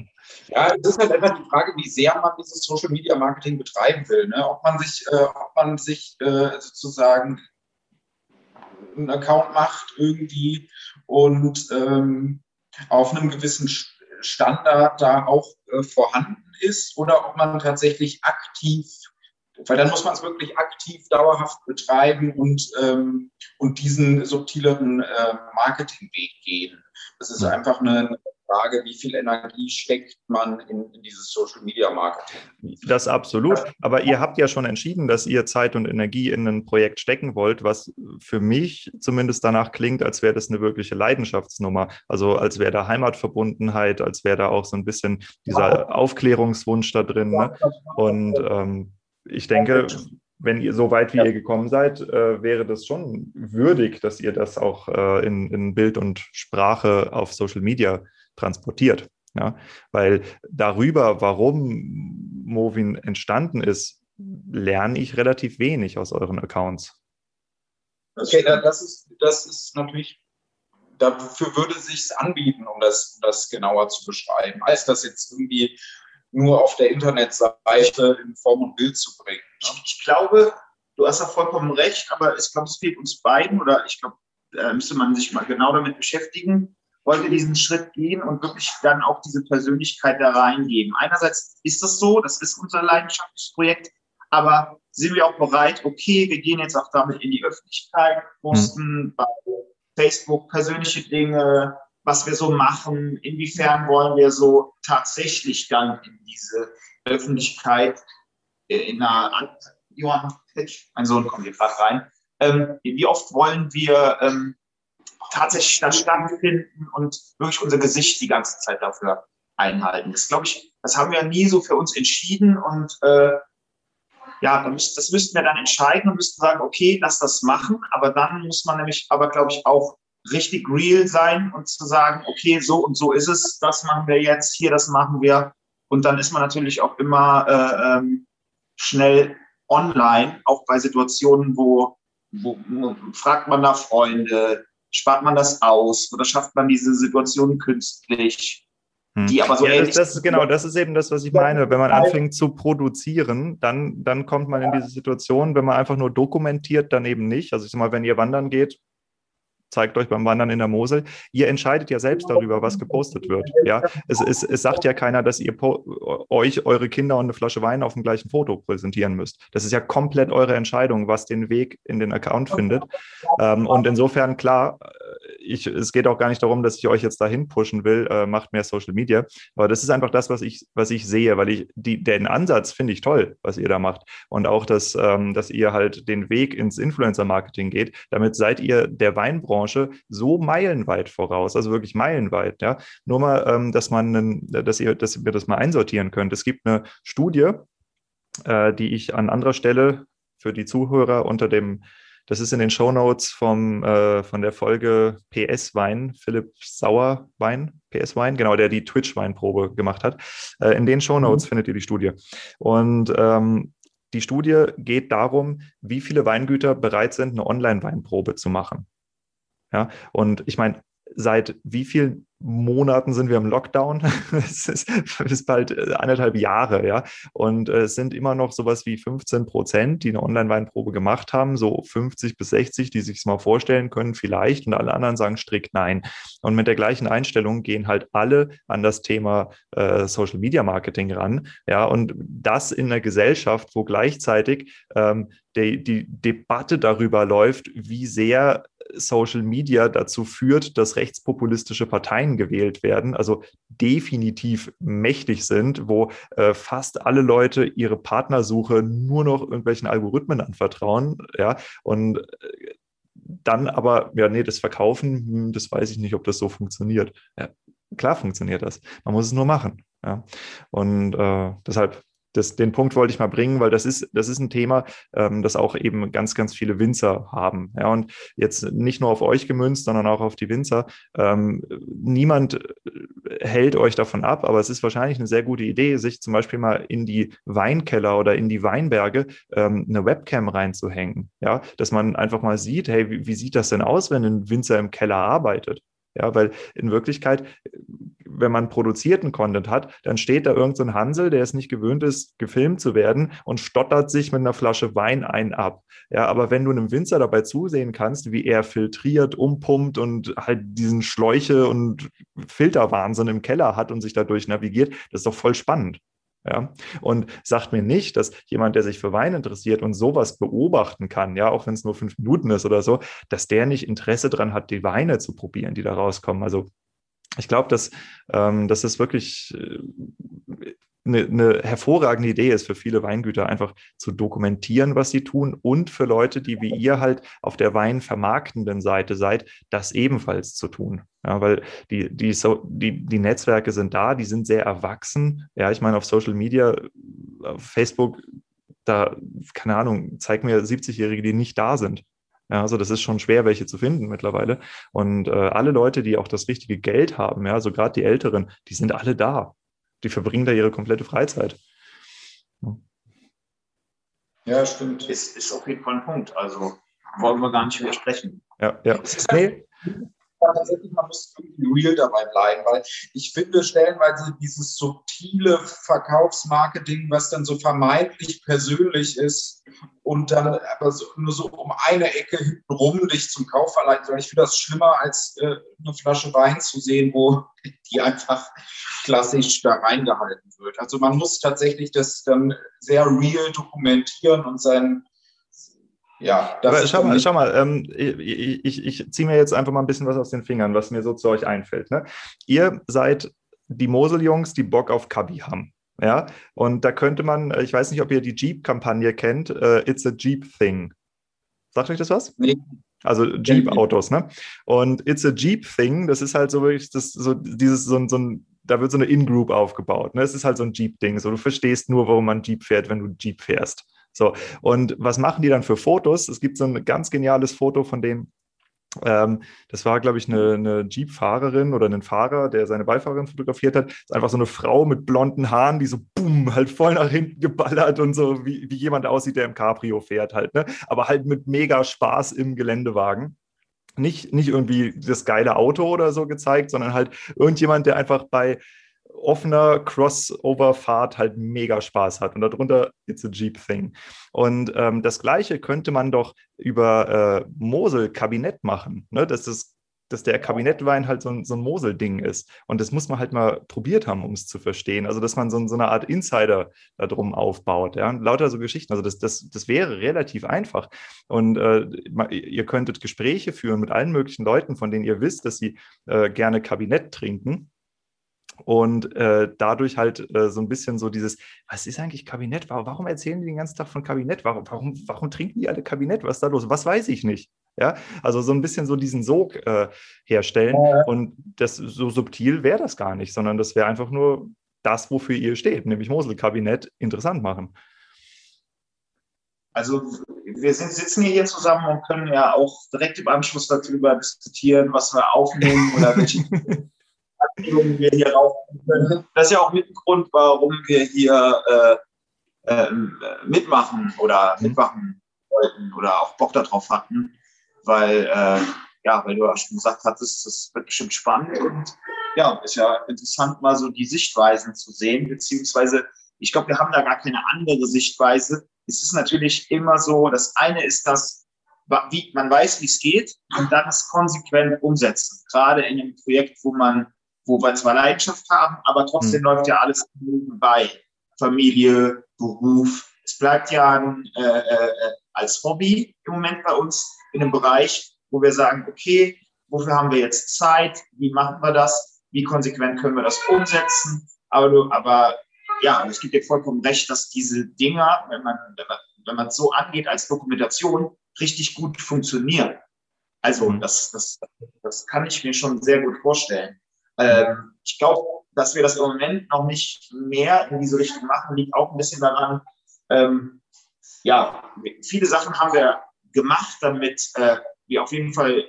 ja, es ist halt einfach die Frage, wie sehr man dieses Social Media Marketing betreiben will. Ne? Ob man sich, äh, ob man sich äh, sozusagen einen Account macht irgendwie und ähm, auf einem gewissen Standard da auch äh, vorhanden ist oder ob man tatsächlich aktiv, weil dann muss man es wirklich aktiv dauerhaft betreiben und, ähm, und diesen subtileren äh, Marketingweg gehen. Das ist einfach eine Frage, wie viel Energie steckt man in, in, dieses Social Media Marketing? Das absolut. Aber ihr habt ja schon entschieden, dass ihr Zeit und Energie in ein Projekt stecken wollt, was für mich zumindest danach klingt, als wäre das eine wirkliche Leidenschaftsnummer. Also als wäre da Heimatverbundenheit, als wäre da auch so ein bisschen dieser Aufklärungswunsch da drin. Ne? Und ähm, ich denke, wenn ihr so weit wie ihr gekommen seid, äh, wäre das schon würdig, dass ihr das auch äh, in, in Bild und Sprache auf Social Media transportiert. Ja, weil darüber, warum Movin entstanden ist, lerne ich relativ wenig aus euren Accounts. Okay, das ist, das ist natürlich, dafür würde es sich anbieten, um das, um das genauer zu beschreiben, als das jetzt irgendwie nur auf der Internetseite in Form und Bild zu bringen. Ne? Ich, ich glaube, du hast ja vollkommen recht, aber ich glaube, es fehlt uns beiden oder ich glaube, da müsste man sich mal genau damit beschäftigen wollte diesen Schritt gehen und wirklich dann auch diese Persönlichkeit da reingeben. Einerseits ist das so, das ist unser leidenschaftliches Projekt, aber sind wir auch bereit, okay, wir gehen jetzt auch damit in die Öffentlichkeit, posten mhm. bei Facebook persönliche Dinge, was wir so machen, inwiefern wollen wir so tatsächlich dann in diese Öffentlichkeit äh, in einer, Johann, mein Sohn kommt hier gerade rein, ähm, wie oft wollen wir ähm, tatsächlich da stattfinden und wirklich unser Gesicht die ganze Zeit dafür einhalten. Das glaube ich, das haben wir nie so für uns entschieden und äh, ja, das müssten wir dann entscheiden und müssten sagen, okay, lass das machen, aber dann muss man nämlich aber, glaube ich, auch richtig real sein und zu sagen, okay, so und so ist es, das machen wir jetzt, hier, das machen wir. Und dann ist man natürlich auch immer äh, ähm, schnell online, auch bei Situationen, wo, wo, fragt man da Freunde, spart man das aus oder schafft man diese Situation künstlich? Hm. Die aber so ja, das, das, genau, das ist eben das, was ich meine. Wenn man anfängt zu produzieren, dann, dann kommt man in diese Situation, wenn man einfach nur dokumentiert, dann eben nicht. Also ich sag mal, wenn ihr wandern geht, zeigt euch beim Wandern in der Mosel. Ihr entscheidet ja selbst darüber, was gepostet wird. Ja, es, es, es sagt ja keiner, dass ihr euch eure Kinder und eine Flasche Wein auf dem gleichen Foto präsentieren müsst. Das ist ja komplett eure Entscheidung, was den Weg in den Account findet. Ähm, und insofern klar, ich, es geht auch gar nicht darum, dass ich euch jetzt dahin pushen will, äh, macht mehr Social Media. Aber das ist einfach das, was ich, was ich sehe, weil ich die, den Ansatz finde ich toll, was ihr da macht. Und auch, dass, ähm, dass ihr halt den Weg ins Influencer-Marketing geht. Damit seid ihr der Weinbranche so meilenweit voraus, also wirklich meilenweit. Ja? Nur mal, ähm, dass man, einen, dass ihr, dass ihr das mal einsortieren könnt. Es gibt eine Studie, äh, die ich an anderer Stelle für die Zuhörer unter dem das ist in den Show Notes vom, äh, von der Folge PS Wein, Philipp Sauer Wein, PS Wein, genau, der die Twitch Weinprobe gemacht hat. Äh, in den Show Notes mhm. findet ihr die Studie. Und ähm, die Studie geht darum, wie viele Weingüter bereit sind, eine Online-Weinprobe zu machen. Ja, und ich meine, seit wie vielen Monaten sind wir im Lockdown. es ist, ist bald äh, anderthalb Jahre, ja. Und äh, es sind immer noch sowas wie 15 Prozent, die eine Online-Weinprobe gemacht haben, so 50 bis 60, die sich es mal vorstellen können, vielleicht. Und alle anderen sagen strikt nein. Und mit der gleichen Einstellung gehen halt alle an das Thema äh, Social Media Marketing ran. Ja, und das in einer Gesellschaft, wo gleichzeitig ähm, die, die Debatte darüber läuft, wie sehr Social Media dazu führt, dass rechtspopulistische Parteien gewählt werden, also definitiv mächtig sind, wo äh, fast alle Leute ihre Partnersuche nur noch irgendwelchen Algorithmen anvertrauen, ja, und äh, dann aber, ja, nee, das Verkaufen, hm, das weiß ich nicht, ob das so funktioniert. Ja, klar funktioniert das. Man muss es nur machen. Ja. Und äh, deshalb das, den Punkt wollte ich mal bringen, weil das ist, das ist ein Thema, ähm, das auch eben ganz, ganz viele Winzer haben. Ja, und jetzt nicht nur auf euch gemünzt, sondern auch auf die Winzer. Ähm, niemand äh, hält euch davon ab, aber es ist wahrscheinlich eine sehr gute Idee, sich zum Beispiel mal in die Weinkeller oder in die Weinberge ähm, eine Webcam reinzuhängen. Ja, dass man einfach mal sieht, hey, wie, wie sieht das denn aus, wenn ein Winzer im Keller arbeitet? Ja, weil in Wirklichkeit, wenn man produzierten Content hat, dann steht da irgendein so Hansel, der es nicht gewöhnt ist, gefilmt zu werden und stottert sich mit einer Flasche Wein ein ab. Ja, aber wenn du einem Winzer dabei zusehen kannst, wie er filtriert, umpumpt und halt diesen Schläuche und Filterwahnsinn im Keller hat und sich dadurch navigiert, das ist doch voll spannend. Ja, und sagt mir nicht, dass jemand, der sich für Wein interessiert und sowas beobachten kann, ja, auch wenn es nur fünf Minuten ist oder so, dass der nicht Interesse daran hat, die Weine zu probieren, die da rauskommen. Also ich glaube, dass, ähm, das wirklich äh, eine, eine hervorragende Idee ist für viele Weingüter, einfach zu dokumentieren, was sie tun und für Leute, die wie ihr halt auf der weinvermarktenden Seite seid, das ebenfalls zu tun. Ja, weil die, die, so, die, die Netzwerke sind da, die sind sehr erwachsen. Ja, ich meine, auf Social Media, auf Facebook, da, keine Ahnung, zeig mir 70-Jährige, die nicht da sind. Ja, also das ist schon schwer, welche zu finden mittlerweile. Und äh, alle Leute, die auch das richtige Geld haben, ja, also gerade die Älteren, die sind alle da die verbringen da ihre komplette Freizeit. Ja, stimmt. Ist, ist auf jeden Fall ein Punkt. Also wollen wir gar nicht widersprechen. Ja, ja. Nee tatsächlich, man muss irgendwie real dabei bleiben, weil ich finde stellenweise dieses subtile Verkaufsmarketing, was dann so vermeintlich persönlich ist und dann aber so, nur so um eine Ecke hintenrum dich zum Kauf verleitet, weil ich finde das schlimmer, als äh, eine Flasche Wein zu sehen, wo die einfach klassisch da reingehalten wird. Also man muss tatsächlich das dann sehr real dokumentieren und sein ja, das Aber schau mal, schau mal ähm, ich, ich, ich ziehe mir jetzt einfach mal ein bisschen was aus den Fingern, was mir so zu euch einfällt. Ne? Ihr seid die Moseljungs, die Bock auf Kabi haben. Ja, und da könnte man, ich weiß nicht, ob ihr die Jeep-Kampagne kennt, uh, It's a Jeep Thing. Sagt euch das was? Nee. Also Jeep-Autos, ne? Und It's a Jeep Thing, das ist halt so wirklich das, so dieses, so, so ein, da wird so eine In-Group aufgebaut. Ne? Es ist halt so ein Jeep-Ding. So, du verstehst nur, warum man Jeep fährt, wenn du Jeep fährst. So, und was machen die dann für Fotos? Es gibt so ein ganz geniales Foto von dem, ähm, das war, glaube ich, eine, eine Jeep-Fahrerin oder ein Fahrer, der seine Beifahrerin fotografiert hat. Das ist einfach so eine Frau mit blonden Haaren, die so boom, halt voll nach hinten geballert und so, wie, wie jemand aussieht, der im Cabrio fährt halt, ne? Aber halt mit mega Spaß im Geländewagen. Nicht, nicht irgendwie das geile Auto oder so gezeigt, sondern halt irgendjemand, der einfach bei offener Crossover-Fahrt halt mega Spaß hat. Und darunter It's a Jeep Thing. Und ähm, das Gleiche könnte man doch über äh, Mosel Kabinett machen. Ne? Das ist dass der Kabinettwein halt so ein, so ein Mosel-Ding ist. Und das muss man halt mal probiert haben, um es zu verstehen. Also, dass man so, so eine Art Insider da drum aufbaut. Ja? Und lauter so Geschichten. Also, das, das, das wäre relativ einfach. Und äh, ihr könntet Gespräche führen mit allen möglichen Leuten, von denen ihr wisst, dass sie äh, gerne Kabinett trinken und äh, dadurch halt äh, so ein bisschen so dieses, was ist eigentlich Kabinett? Warum erzählen die den ganzen Tag von Kabinett? Warum, warum, warum trinken die alle Kabinett? Was ist da los? Was weiß ich nicht? Ja, also so ein bisschen so diesen Sog äh, herstellen. Und das so subtil wäre das gar nicht, sondern das wäre einfach nur das, wofür ihr steht, nämlich Mosel-Kabinett interessant machen. Also wir sind, sitzen hier zusammen und können ja auch direkt im Anschluss darüber diskutieren, was wir aufnehmen oder welche wir hier rausnehmen können. Das ist ja auch mit dem Grund, warum wir hier äh, äh, mitmachen oder mhm. mitmachen wollten oder auch Bock darauf hatten weil, äh, ja, weil du ja schon gesagt hattest, das wird bestimmt spannend und ja, ist ja interessant, mal so die Sichtweisen zu sehen, beziehungsweise ich glaube, wir haben da gar keine andere Sichtweise. Es ist natürlich immer so, das eine ist das, wie, man weiß, wie es geht und dann es konsequent umsetzen. Gerade in einem Projekt, wo man, wo wir zwar Leidenschaft haben, aber trotzdem mhm. läuft ja alles bei. Familie, Beruf. Es bleibt ja äh, äh, als Hobby im Moment bei uns in einem Bereich, wo wir sagen, okay, wofür haben wir jetzt Zeit? Wie machen wir das? Wie konsequent können wir das umsetzen? Aber, du, aber ja, es gibt dir vollkommen recht, dass diese Dinger, wenn man, wenn man, wenn man es so angeht als Dokumentation, richtig gut funktionieren. Also mhm. das, das, das kann ich mir schon sehr gut vorstellen. Ähm, ich glaube, dass wir das im Moment noch nicht mehr in diese Richtung machen, liegt auch ein bisschen daran, ähm, ja, viele Sachen haben wir gemacht, damit äh, wir auf jeden Fall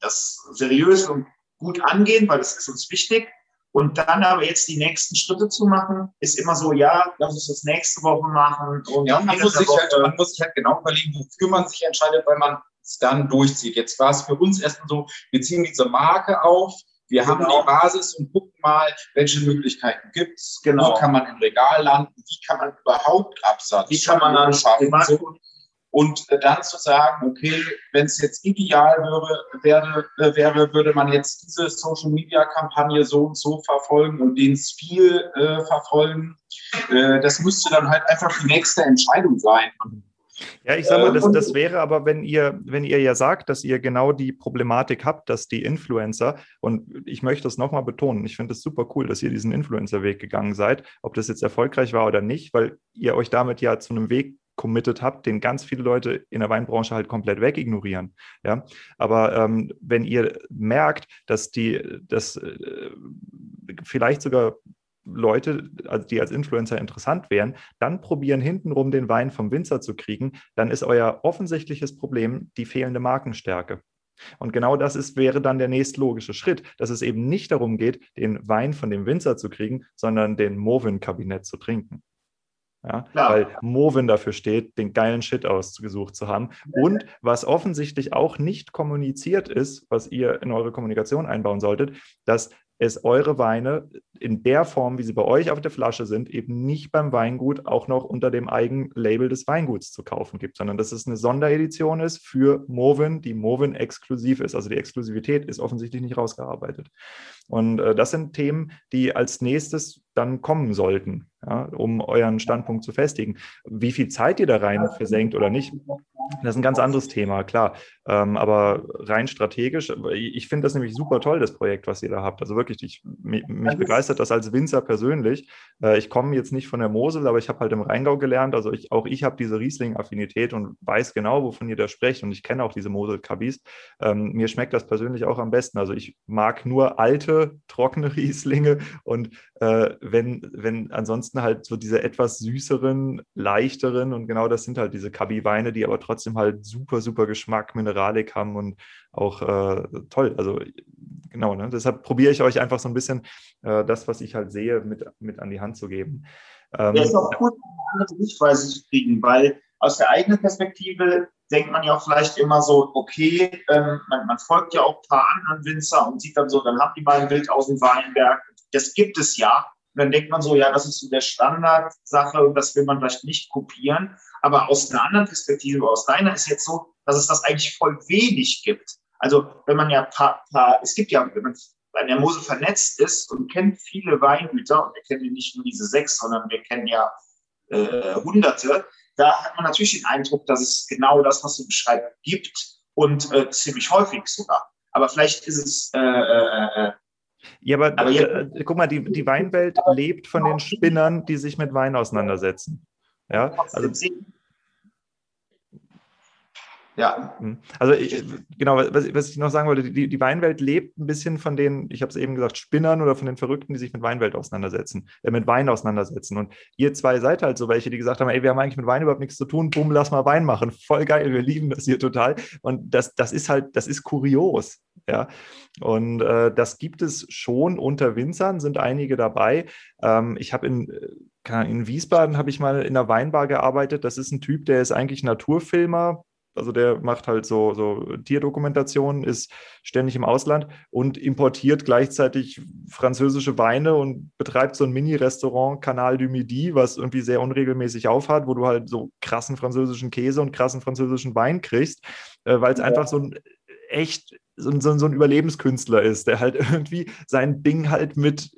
das seriös und gut angehen, weil das ist uns wichtig. Und dann aber jetzt die nächsten Schritte zu machen, ist immer so, ja, lass uns das nächste Woche machen. Und ja, man muss, sich halt, man muss sich halt genau überlegen, wofür man sich entscheidet, weil man es dann durchzieht. Jetzt war es für uns erstmal so, wir ziehen diese Marke auf, wir genau. haben die Basis und gucken mal, welche Möglichkeiten gibt es, genau. wo kann man im Regal landen, wie kann man überhaupt Absatz wie kann man dann schaffen. So. Und äh, dann zu sagen, okay, wenn es jetzt ideal wäre, wäre, äh, wäre, würde man jetzt diese Social-Media-Kampagne so und so verfolgen und den Stil äh, verfolgen. Äh, das müsste dann halt einfach die nächste Entscheidung sein. Ja, ich sage mal, das, das wäre aber, wenn ihr, wenn ihr ja sagt, dass ihr genau die Problematik habt, dass die Influencer, und ich möchte das nochmal betonen, ich finde es super cool, dass ihr diesen Influencer-Weg gegangen seid, ob das jetzt erfolgreich war oder nicht, weil ihr euch damit ja zu einem Weg committed habt, den ganz viele Leute in der Weinbranche halt komplett wegignorieren. Ja, aber ähm, wenn ihr merkt, dass die, dass äh, vielleicht sogar Leute, also die als Influencer interessant wären, dann probieren hintenrum den Wein vom Winzer zu kriegen, dann ist euer offensichtliches Problem die fehlende Markenstärke. Und genau das ist, wäre dann der nächstlogische Schritt, dass es eben nicht darum geht, den Wein von dem Winzer zu kriegen, sondern den Movin-Kabinett zu trinken. Ja, weil Movin dafür steht, den geilen Shit ausgesucht zu haben. Und was offensichtlich auch nicht kommuniziert ist, was ihr in eure Kommunikation einbauen solltet, dass es eure Weine in der Form, wie sie bei euch auf der Flasche sind, eben nicht beim Weingut auch noch unter dem Eigenlabel des Weinguts zu kaufen gibt, sondern dass es eine Sonderedition ist für Movin, die Movin exklusiv ist. Also die Exklusivität ist offensichtlich nicht rausgearbeitet. Und äh, das sind Themen, die als nächstes dann kommen sollten, ja, um euren Standpunkt zu festigen. Wie viel Zeit ihr da rein versenkt oder nicht, das ist ein ganz anderes Thema, klar. Ähm, aber rein strategisch, ich finde das nämlich super toll, das Projekt, was ihr da habt. Also wirklich, ich, mich, mich begeistert das als Winzer persönlich. Äh, ich komme jetzt nicht von der Mosel, aber ich habe halt im Rheingau gelernt. Also ich, auch ich habe diese Riesling-Affinität und weiß genau, wovon ihr da sprecht. Und ich kenne auch diese Mosel-Kabis. Ähm, mir schmeckt das persönlich auch am besten. Also ich mag nur alte, trockene Rieslinge und äh, wenn, wenn ansonsten halt so diese etwas süßeren, leichteren und genau das sind halt diese Kabi-Weine, die aber trotzdem halt super, super Geschmack, Mineralik haben und auch äh, toll. Also genau, ne? deshalb probiere ich euch einfach so ein bisschen äh, das, was ich halt sehe, mit, mit an die Hand zu geben. Ähm, ja, ist auch eine andere Sichtweise zu kriegen, weil aus der eigenen Perspektive denkt man ja auch vielleicht immer so, okay, ähm, man, man, folgt ja auch ein paar anderen Winzer und sieht dann so, dann haben die mal ein Bild aus dem Weinberg. Das gibt es ja. Und dann denkt man so, ja, das ist so der Standardsache und das will man vielleicht nicht kopieren. Aber aus einer anderen Perspektive, aus deiner ist jetzt so, dass es das eigentlich voll wenig gibt. Also wenn man ja paar, paar es gibt ja, wenn man bei der Mosel vernetzt ist und kennt viele Weingüter, und wir kennen ja nicht nur diese sechs, sondern wir kennen ja äh, Hunderte, da hat man natürlich den Eindruck, dass es genau das, was du beschreibst, gibt und äh, ziemlich häufig sogar. Aber vielleicht ist es. Äh, äh, äh ja, aber, aber jetzt, äh, guck mal, die, die Weinwelt lebt von den Spinnern, die sich mit Wein auseinandersetzen. Ja, also ja. Hm. Also ich, genau, was, was, ich noch sagen wollte, die, die Weinwelt lebt ein bisschen von den, ich habe es eben gesagt, Spinnern oder von den Verrückten, die sich mit Weinwelt auseinandersetzen, äh, mit Wein auseinandersetzen. Und ihr zwei seid halt so welche, die gesagt haben, ey, wir haben eigentlich mit Wein überhaupt nichts zu tun, bumm, lass mal Wein machen. Voll geil, wir lieben das hier total. Und das, das ist halt, das ist kurios. Ja, und äh, das gibt es schon unter Winzern, sind einige dabei. Ähm, ich habe in, äh, in Wiesbaden habe ich mal in einer Weinbar gearbeitet. Das ist ein Typ, der ist eigentlich Naturfilmer, also der macht halt so, so Tierdokumentation, ist ständig im Ausland und importiert gleichzeitig französische Weine und betreibt so ein Mini-Restaurant Canal du Midi, was irgendwie sehr unregelmäßig aufhat, wo du halt so krassen französischen Käse und krassen französischen Wein kriegst, äh, weil es ja. einfach so ein echt so, so, so ein Überlebenskünstler ist, der halt irgendwie sein Ding halt mit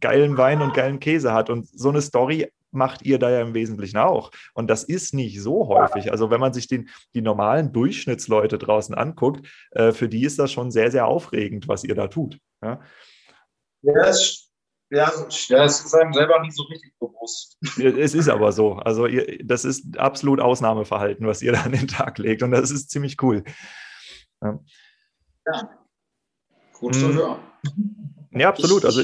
geilen Wein und geilen Käse hat. Und so eine Story macht ihr da ja im Wesentlichen auch. Und das ist nicht so häufig. Also wenn man sich den, die normalen Durchschnittsleute draußen anguckt, äh, für die ist das schon sehr, sehr aufregend, was ihr da tut. Ja, ja, es, ja, es ist einem selber nicht so richtig bewusst. Es ist aber so. Also ihr, das ist absolut Ausnahmeverhalten, was ihr da an den Tag legt. Und das ist ziemlich cool. Ja, ja. gut zu hm. hören. Ja, absolut. Also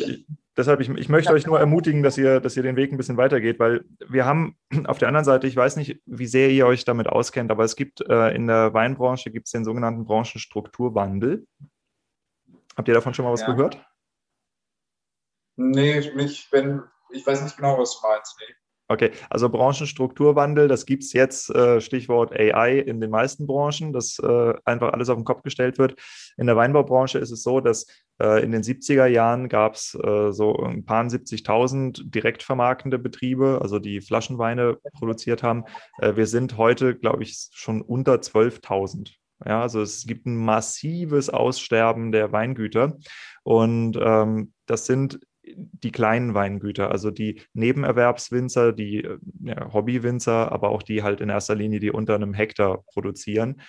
deshalb, ich, ich möchte euch nur ermutigen, dass ihr, dass ihr den Weg ein bisschen weitergeht, weil wir haben auf der anderen Seite, ich weiß nicht, wie sehr ihr euch damit auskennt, aber es gibt äh, in der Weinbranche gibt es den sogenannten Branchenstrukturwandel. Habt ihr davon schon mal was ja. gehört? Nee, nicht, wenn, ich weiß nicht genau, was du meinst. Nee. Okay, also Branchenstrukturwandel, das gibt es jetzt, äh, Stichwort AI in den meisten Branchen, dass äh, einfach alles auf den Kopf gestellt wird. In der Weinbaubranche ist es so, dass äh, in den 70er Jahren gab es so ein paar 70.000 direkt vermarktende Betriebe, also die Flaschenweine produziert haben. wir sind heute, glaube ich, schon unter 12.000. Ja, also es gibt ein massives Aussterben der Weingüter. Und ähm, das sind die kleinen Weingüter, also die Nebenerwerbswinzer, die äh, ja, Hobbywinzer, aber auch die halt in erster Linie, die unter einem Hektar produzieren,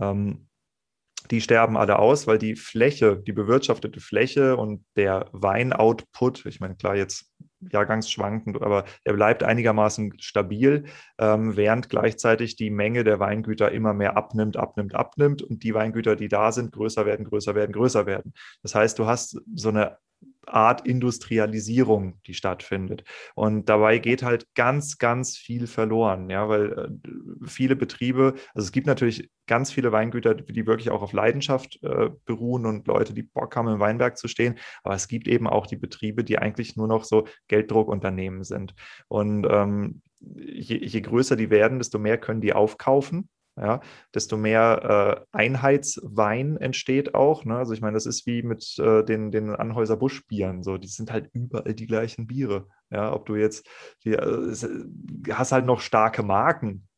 ähm, die sterben alle aus, weil die Fläche, die bewirtschaftete Fläche und der Weinoutput, ich meine, klar, jetzt jahrgangsschwankend, aber er bleibt einigermaßen stabil, ähm, während gleichzeitig die Menge der Weingüter immer mehr abnimmt, abnimmt, abnimmt und die Weingüter, die da sind, größer werden, größer werden, größer werden. Das heißt, du hast so eine Art Industrialisierung, die stattfindet. Und dabei geht halt ganz, ganz viel verloren, ja, weil äh, viele Betriebe, also es gibt natürlich ganz viele Weingüter, die wirklich auch auf Leidenschaft äh, beruhen und Leute, die Bock haben, im Weinberg zu stehen. Aber es gibt eben auch die Betriebe, die eigentlich nur noch so Gelddruckunternehmen sind. Und ähm, je, je größer die werden, desto mehr können die aufkaufen ja, desto mehr äh, Einheitswein entsteht auch. Ne? Also ich meine, das ist wie mit äh, den, den Anhäuser Buschbieren. So, die sind halt überall die gleichen Biere. Ja, ob du jetzt, die, äh, hast halt noch starke Marken,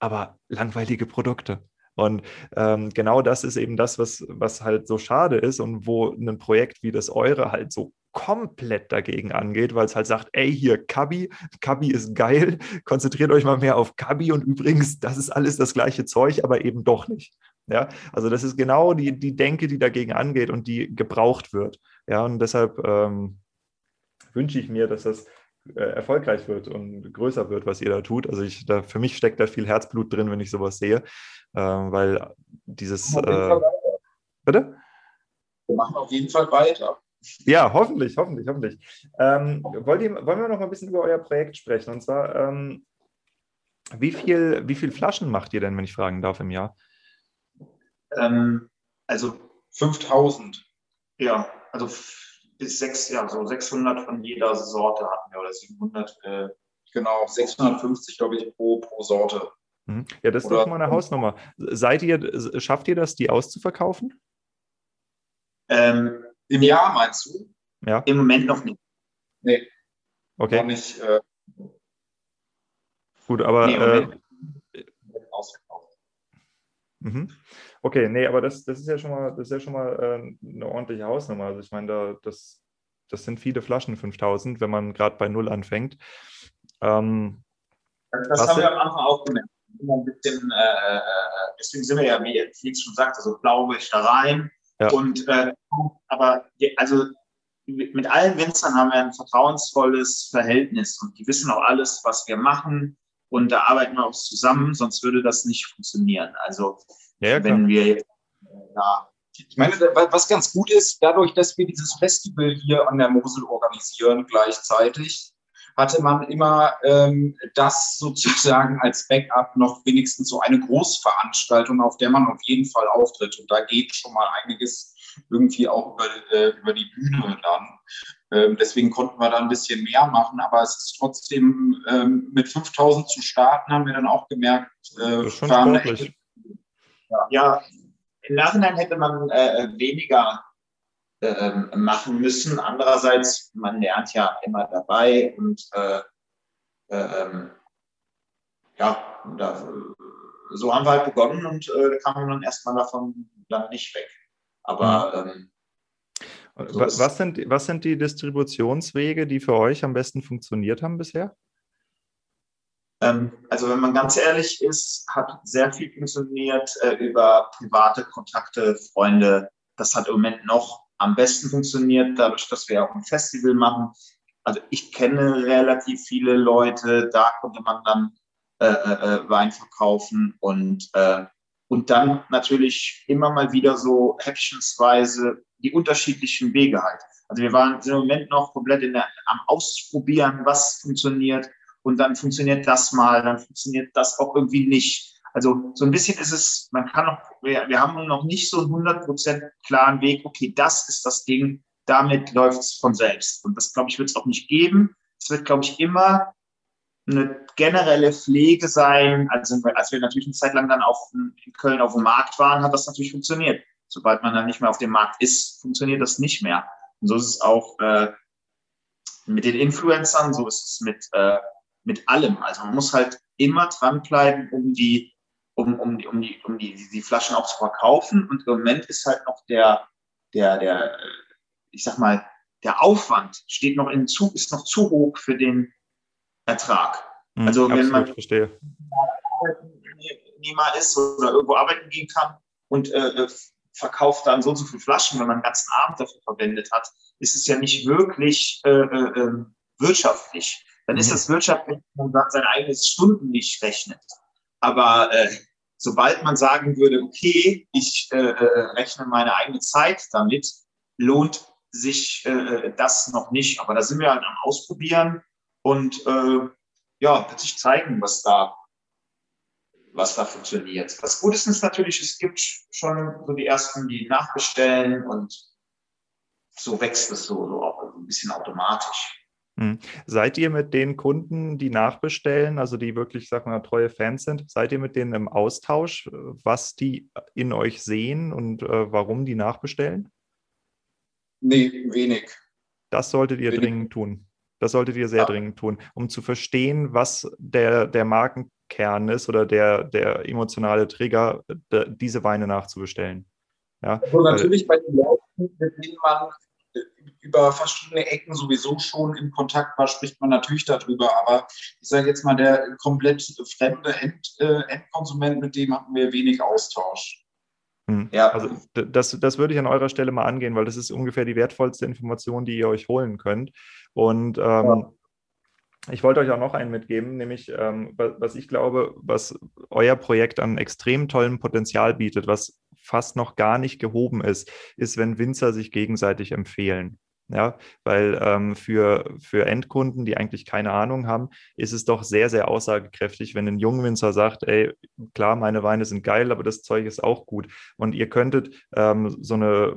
aber langweilige Produkte. Und ähm, genau das ist eben das, was, was halt so schade ist und wo ein Projekt wie das eure halt so komplett dagegen angeht, weil es halt sagt, ey, hier Kabi, Kabi ist geil, konzentriert euch mal mehr auf Kabi und übrigens, das ist alles das gleiche Zeug, aber eben doch nicht. Ja, also das ist genau die, die Denke, die dagegen angeht und die gebraucht wird. Ja, und deshalb ähm, wünsche ich mir, dass das äh, erfolgreich wird und größer wird, was ihr da tut. Also ich, da, für mich steckt da viel Herzblut drin, wenn ich sowas sehe, äh, weil dieses. Äh, bitte? Wir machen auf jeden Fall weiter. Ja, hoffentlich, hoffentlich, hoffentlich. Ähm, wollt ihr, wollen wir noch ein bisschen über euer Projekt sprechen? Und zwar, ähm, wie, viel, wie viel Flaschen macht ihr denn, wenn ich fragen darf, im Jahr? Ähm, also 5000. Ja, also bis sechs, ja, so 600 von jeder Sorte hatten wir oder 700. Äh, genau, 650, glaube ich, pro, pro Sorte. Mhm. Ja, das ist oder, doch mal eine Hausnummer. Seid ihr, schafft ihr das, die auszuverkaufen? Ähm, Im Jahr meinst du? Ja. Im Moment noch nicht. Nee. Okay. Noch nicht. Äh, Gut, aber. Nee, äh, Mhm. Okay, nee, aber das, das ist ja schon mal, das ist ja schon mal äh, eine ordentliche Hausnummer. Also ich meine, da, das, das sind viele Flaschen 5000, wenn man gerade bei Null anfängt. Ähm, das haben wir am Anfang auch gemerkt. Immer ein bisschen, äh, äh, deswegen sind wir ja, wie Felix schon sagte, so blauig da rein. Ja. Und äh, aber also mit allen Winzern haben wir ein vertrauensvolles Verhältnis und die wissen auch alles, was wir machen und da arbeiten wir auch zusammen, sonst würde das nicht funktionieren. Also ja, wenn wir jetzt, ja. Ich meine, was ganz gut ist, dadurch, dass wir dieses Festival hier an der Mosel organisieren gleichzeitig, hatte man immer ähm, das sozusagen als Backup noch wenigstens so eine Großveranstaltung, auf der man auf jeden Fall auftritt. Und da geht schon mal einiges irgendwie auch über, äh, über die Bühne dann. Ähm, deswegen konnten wir da ein bisschen mehr machen, aber es ist trotzdem ähm, mit 5000 zu starten, haben wir dann auch gemerkt, äh, das ist schon. Ja, ja, im Nachhinein hätte man äh, weniger äh, machen müssen. Andererseits, man lernt ja immer dabei und äh, ähm, ja, da, so haben wir halt begonnen und äh, da kam man dann erstmal davon dann nicht weg. Aber mhm. ähm, so was, sind, was sind die Distributionswege, die für euch am besten funktioniert haben bisher? Ähm, also wenn man ganz ehrlich ist, hat sehr viel funktioniert äh, über private Kontakte, Freunde. Das hat im Moment noch am besten funktioniert, dadurch, dass wir auch ein Festival machen. Also ich kenne relativ viele Leute, da konnte man dann äh, äh, äh Wein verkaufen und äh, und dann natürlich immer mal wieder so häppchensweise die unterschiedlichen Wege halt. Also wir waren im Moment noch komplett in der, am Ausprobieren, was funktioniert und dann funktioniert das mal, dann funktioniert das auch irgendwie nicht. Also so ein bisschen ist es, man kann noch, wir, wir haben noch nicht so einen 100% klaren Weg, okay, das ist das Ding, damit läuft es von selbst. Und das, glaube ich, wird es auch nicht geben. Es wird, glaube ich, immer eine generelle Pflege sein. Also als wir natürlich eine Zeit lang dann auf, in Köln auf dem Markt waren, hat das natürlich funktioniert. Sobald man dann nicht mehr auf dem Markt ist, funktioniert das nicht mehr. Und so ist es auch äh, mit den Influencern, so ist es mit, äh, mit allem. Also man muss halt immer dranbleiben, um die, um, um, die, um, die, um die, die Flaschen auch zu verkaufen. Und im Moment ist halt noch der, der, der, ich sag mal, der Aufwand steht noch in Zug, ist noch zu hoch für den Ertrag. Mhm, also wenn man verstehe. Arbeitnehmer ist oder irgendwo arbeiten gehen kann und äh, verkauft dann so und so viele Flaschen, wenn man den ganzen Abend dafür verwendet hat, ist es ja nicht wirklich äh, äh, ähm, wirtschaftlich. Dann mhm. ist es wirtschaftlich, wenn man seine eigenen Stunden nicht rechnet. Aber äh, sobald man sagen würde, okay, ich äh, äh, rechne meine eigene Zeit damit, lohnt sich äh, das noch nicht. Aber da sind wir halt am Ausprobieren und äh, ja, wird sich zeigen, was da, was da funktioniert. Das Gute ist natürlich, es gibt schon so die ersten, die nachbestellen und so wächst es so, so auch ein bisschen automatisch. Hm. Seid ihr mit den Kunden, die nachbestellen, also die wirklich, sag mal, treue Fans sind, seid ihr mit denen im Austausch, was die in euch sehen und äh, warum die nachbestellen? Nee, wenig. Das solltet ihr wenig. dringend tun. Das solltet ihr sehr ja. dringend tun, um zu verstehen, was der, der Markenkern ist oder der, der emotionale Trigger, diese Weine nachzubestellen. Ja, also natürlich bei den Leuten, mit denen man über verschiedene Ecken sowieso schon im Kontakt war, spricht man natürlich darüber. Aber ich sage jetzt mal, der komplett fremde End, äh, Endkonsument, mit dem hatten wir wenig Austausch. Hm. Ja. Also das, das würde ich an eurer Stelle mal angehen, weil das ist ungefähr die wertvollste Information, die ihr euch holen könnt. Und ähm, ja. Ich wollte euch auch noch einen mitgeben, nämlich ähm, was ich glaube, was euer Projekt an extrem tollem Potenzial bietet, was fast noch gar nicht gehoben ist, ist, wenn Winzer sich gegenseitig empfehlen. Ja, weil ähm, für, für Endkunden, die eigentlich keine Ahnung haben, ist es doch sehr, sehr aussagekräftig, wenn ein Jungwinzer sagt, ey, klar, meine Weine sind geil, aber das Zeug ist auch gut. Und ihr könntet ähm, so eine,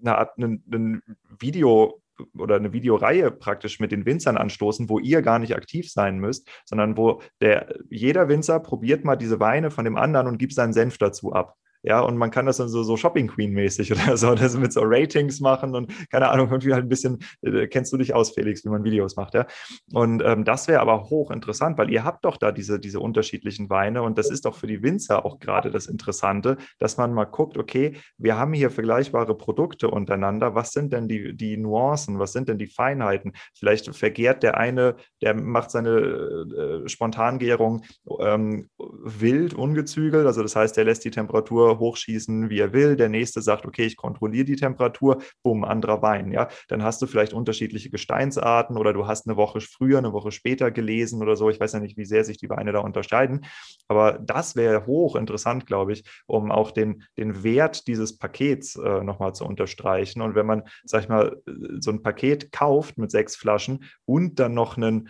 eine Art, ein, ein Video oder eine Videoreihe praktisch mit den Winzern anstoßen, wo ihr gar nicht aktiv sein müsst, sondern wo der, jeder Winzer probiert mal diese Weine von dem anderen und gibt seinen Senf dazu ab. Ja, und man kann das dann so, so Shopping Queen-mäßig oder so, das mit so Ratings machen und keine Ahnung, irgendwie halt ein bisschen, äh, kennst du dich aus, Felix, wie man Videos macht, ja. Und ähm, das wäre aber hochinteressant, weil ihr habt doch da diese, diese unterschiedlichen Weine und das ist doch für die Winzer auch gerade das Interessante, dass man mal guckt, okay, wir haben hier vergleichbare Produkte untereinander, was sind denn die, die Nuancen, was sind denn die Feinheiten? Vielleicht vergärt der eine, der macht seine äh, Spontangärung ähm, wild, ungezügelt, also das heißt, der lässt die Temperatur hochschießen, wie er will, der nächste sagt, okay, ich kontrolliere die Temperatur, bumm, anderer Wein, ja, dann hast du vielleicht unterschiedliche Gesteinsarten oder du hast eine Woche früher, eine Woche später gelesen oder so, ich weiß ja nicht, wie sehr sich die Weine da unterscheiden, aber das wäre hochinteressant, glaube ich, um auch den, den Wert dieses Pakets äh, nochmal zu unterstreichen. Und wenn man, sag ich mal, so ein Paket kauft mit sechs Flaschen und dann noch einen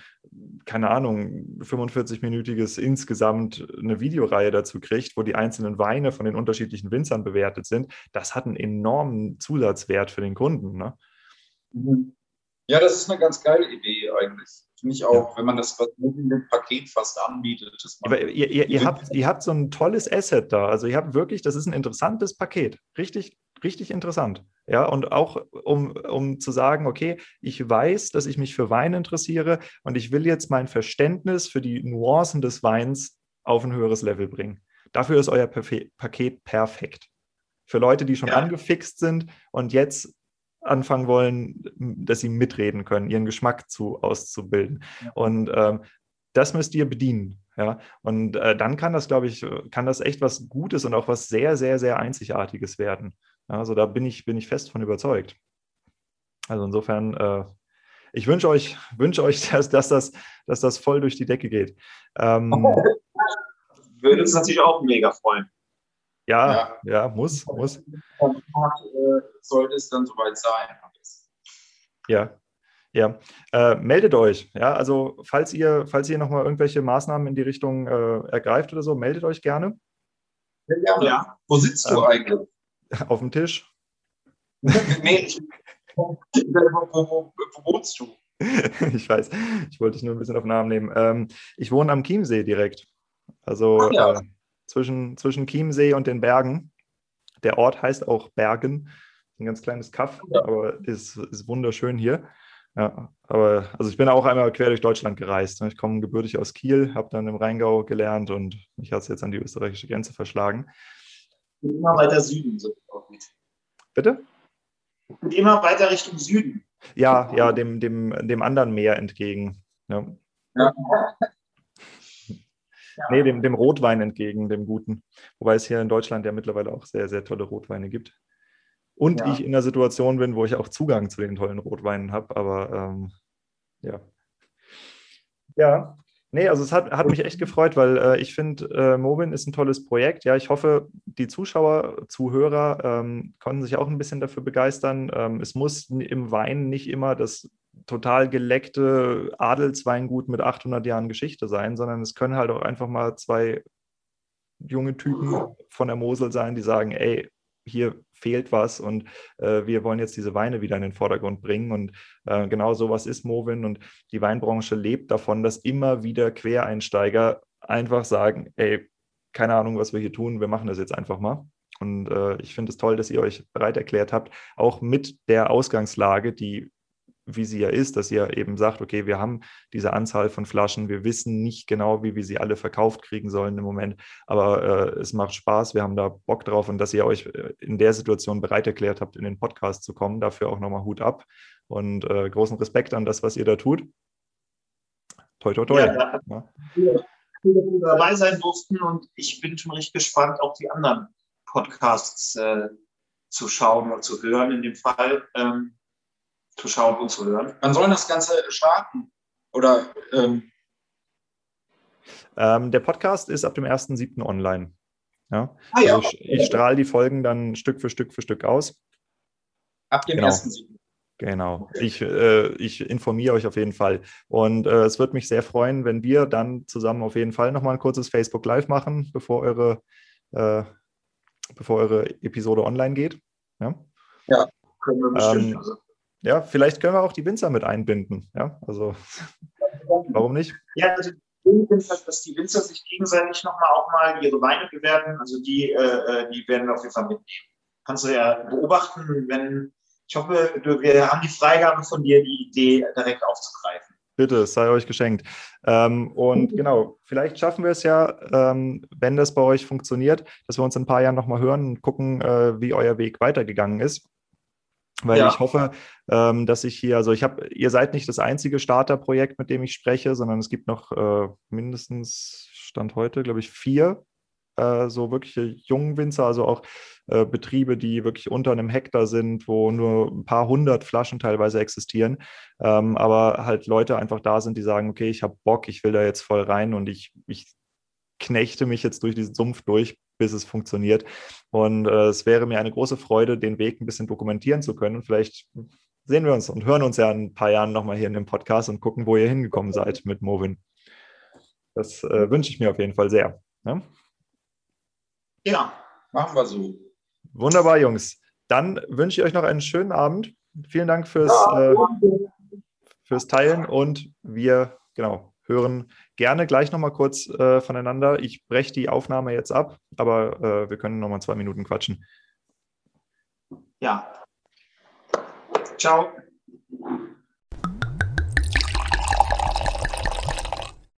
keine Ahnung, 45-minütiges insgesamt eine Videoreihe dazu kriegt, wo die einzelnen Weine von den unterschiedlichen Winzern bewertet sind, das hat einen enormen Zusatzwert für den Kunden. Ne? Mhm. Ja, das ist eine ganz geile Idee eigentlich. Finde ich auch, ja. wenn man das in dem Paket fast anbietet. Aber ihr, ihr, ihr, habt, ihr habt so ein tolles Asset da. Also ihr habt wirklich, das ist ein interessantes Paket. Richtig, richtig interessant. Ja, und auch um, um zu sagen, okay, ich weiß, dass ich mich für Wein interessiere und ich will jetzt mein Verständnis für die Nuancen des Weins auf ein höheres Level bringen. Dafür ist euer Perfe Paket perfekt. Für Leute, die schon ja. angefixt sind und jetzt anfangen wollen, dass sie mitreden können, ihren Geschmack zu auszubilden. Ja. Und ähm, das müsst ihr bedienen. Ja, und äh, dann kann das, glaube ich, kann das echt was Gutes und auch was sehr, sehr, sehr Einzigartiges werden. Also da bin ich, bin ich fest von überzeugt. Also insofern, äh, ich wünsche euch, wünsche euch, dass, dass, das, dass das voll durch die Decke geht. Ähm, Würde uns natürlich auch mega freuen. Ja, ja, ja muss, muss. Sollte es dann soweit sein. Ja, ja, äh, meldet euch. Ja, also falls ihr, falls ihr nochmal irgendwelche Maßnahmen in die Richtung äh, ergreift oder so, meldet euch gerne. Ja, ja. Wo sitzt du ähm, eigentlich? Auf dem Tisch. nee, ich, wo, wo, wo, wohnst du? ich weiß, ich wollte dich nur ein bisschen auf den Namen nehmen. Ähm, ich wohne am Chiemsee direkt. Also ja. äh, zwischen, zwischen Chiemsee und den Bergen. Der Ort heißt auch Bergen. Ein ganz kleines Kaff, ja. aber ist, ist wunderschön hier. Ja, aber also ich bin auch einmal quer durch Deutschland gereist. Ich komme gebürtig aus Kiel, habe dann im Rheingau gelernt und mich hat es jetzt an die österreichische Grenze verschlagen. Immer weiter Süden nicht. Bitte? Und immer weiter Richtung Süden. Ja, ja, dem, dem, dem anderen Meer entgegen. Ja. ja. Nee, dem, dem Rotwein entgegen, dem guten. Wobei es hier in Deutschland ja mittlerweile auch sehr, sehr tolle Rotweine gibt. Und ja. ich in der Situation bin, wo ich auch Zugang zu den tollen Rotweinen habe. Aber ähm, ja. Ja, Nee, also es hat, hat mich echt gefreut, weil äh, ich finde, äh, Mobin ist ein tolles Projekt. Ja, ich hoffe, die Zuschauer, Zuhörer ähm, konnten sich auch ein bisschen dafür begeistern. Ähm, es muss im Wein nicht immer das total geleckte Adelsweingut mit 800 Jahren Geschichte sein, sondern es können halt auch einfach mal zwei junge Typen von der Mosel sein, die sagen, ey, hier fehlt was und äh, wir wollen jetzt diese Weine wieder in den Vordergrund bringen. Und äh, genau sowas ist Movin und die Weinbranche lebt davon, dass immer wieder Quereinsteiger einfach sagen, ey, keine Ahnung, was wir hier tun, wir machen das jetzt einfach mal. Und äh, ich finde es toll, dass ihr euch bereit erklärt habt, auch mit der Ausgangslage, die wie sie ja ist, dass ihr eben sagt, okay, wir haben diese Anzahl von Flaschen, wir wissen nicht genau, wie wir sie alle verkauft kriegen sollen im Moment, aber äh, es macht Spaß, wir haben da Bock drauf und dass ihr euch äh, in der Situation bereit erklärt habt, in den Podcast zu kommen, dafür auch nochmal Hut ab und äh, großen Respekt an das, was ihr da tut. Toi, toi, toi. Ja, ja. Dass dabei sein durften und ich bin schon richtig gespannt, auch die anderen Podcasts äh, zu schauen und zu hören in dem Fall. Ähm, zu schauen und zu hören. Wann soll das Ganze starten? Oder ähm ähm, der Podcast ist ab dem 1.7. online. Ja? Ah, ja. Also ich, ich strahle die Folgen dann Stück für Stück für Stück aus. Ab dem genau. 1.7. Genau. Okay. Ich, äh, ich informiere euch auf jeden Fall. Und äh, es würde mich sehr freuen, wenn wir dann zusammen auf jeden Fall nochmal ein kurzes Facebook Live machen, bevor eure, äh, bevor eure Episode online geht. Ja, ja können wir bestimmt. Ähm, ja, vielleicht können wir auch die Winzer mit einbinden. Ja, also warum nicht? Ja, also dass die Winzer sich gegenseitig nochmal auch mal ihre Weine bewerten. Also die, äh, die werden wir auf jeden Fall mitnehmen. Kannst du ja beobachten, wenn, ich hoffe, wir haben die Freigabe von dir, die Idee direkt aufzugreifen. Bitte, es sei euch geschenkt. Ähm, und mhm. genau, vielleicht schaffen wir es ja, ähm, wenn das bei euch funktioniert, dass wir uns in ein paar Jahren nochmal hören und gucken, äh, wie euer Weg weitergegangen ist. Weil ja. ich hoffe, ähm, dass ich hier, also ich habe, ihr seid nicht das einzige Starterprojekt, mit dem ich spreche, sondern es gibt noch äh, mindestens Stand heute, glaube ich, vier äh, so wirkliche jungen Winzer, also auch äh, Betriebe, die wirklich unter einem Hektar sind, wo nur ein paar hundert Flaschen teilweise existieren, ähm, aber halt Leute einfach da sind, die sagen, okay, ich habe Bock, ich will da jetzt voll rein und ich, ich knechte mich jetzt durch diesen Sumpf durch, bis es funktioniert. Und äh, es wäre mir eine große Freude, den Weg ein bisschen dokumentieren zu können. Vielleicht sehen wir uns und hören uns ja in ein paar Jahren nochmal hier in dem Podcast und gucken, wo ihr hingekommen seid mit Movin. Das äh, wünsche ich mir auf jeden Fall sehr. Ja? ja, machen wir so. Wunderbar, Jungs. Dann wünsche ich euch noch einen schönen Abend. Vielen Dank fürs, ja, äh, fürs Teilen und wir genau, hören gerne gleich nochmal kurz äh, voneinander. Ich breche die Aufnahme jetzt ab, aber äh, wir können nochmal zwei Minuten quatschen. Ja. Ciao.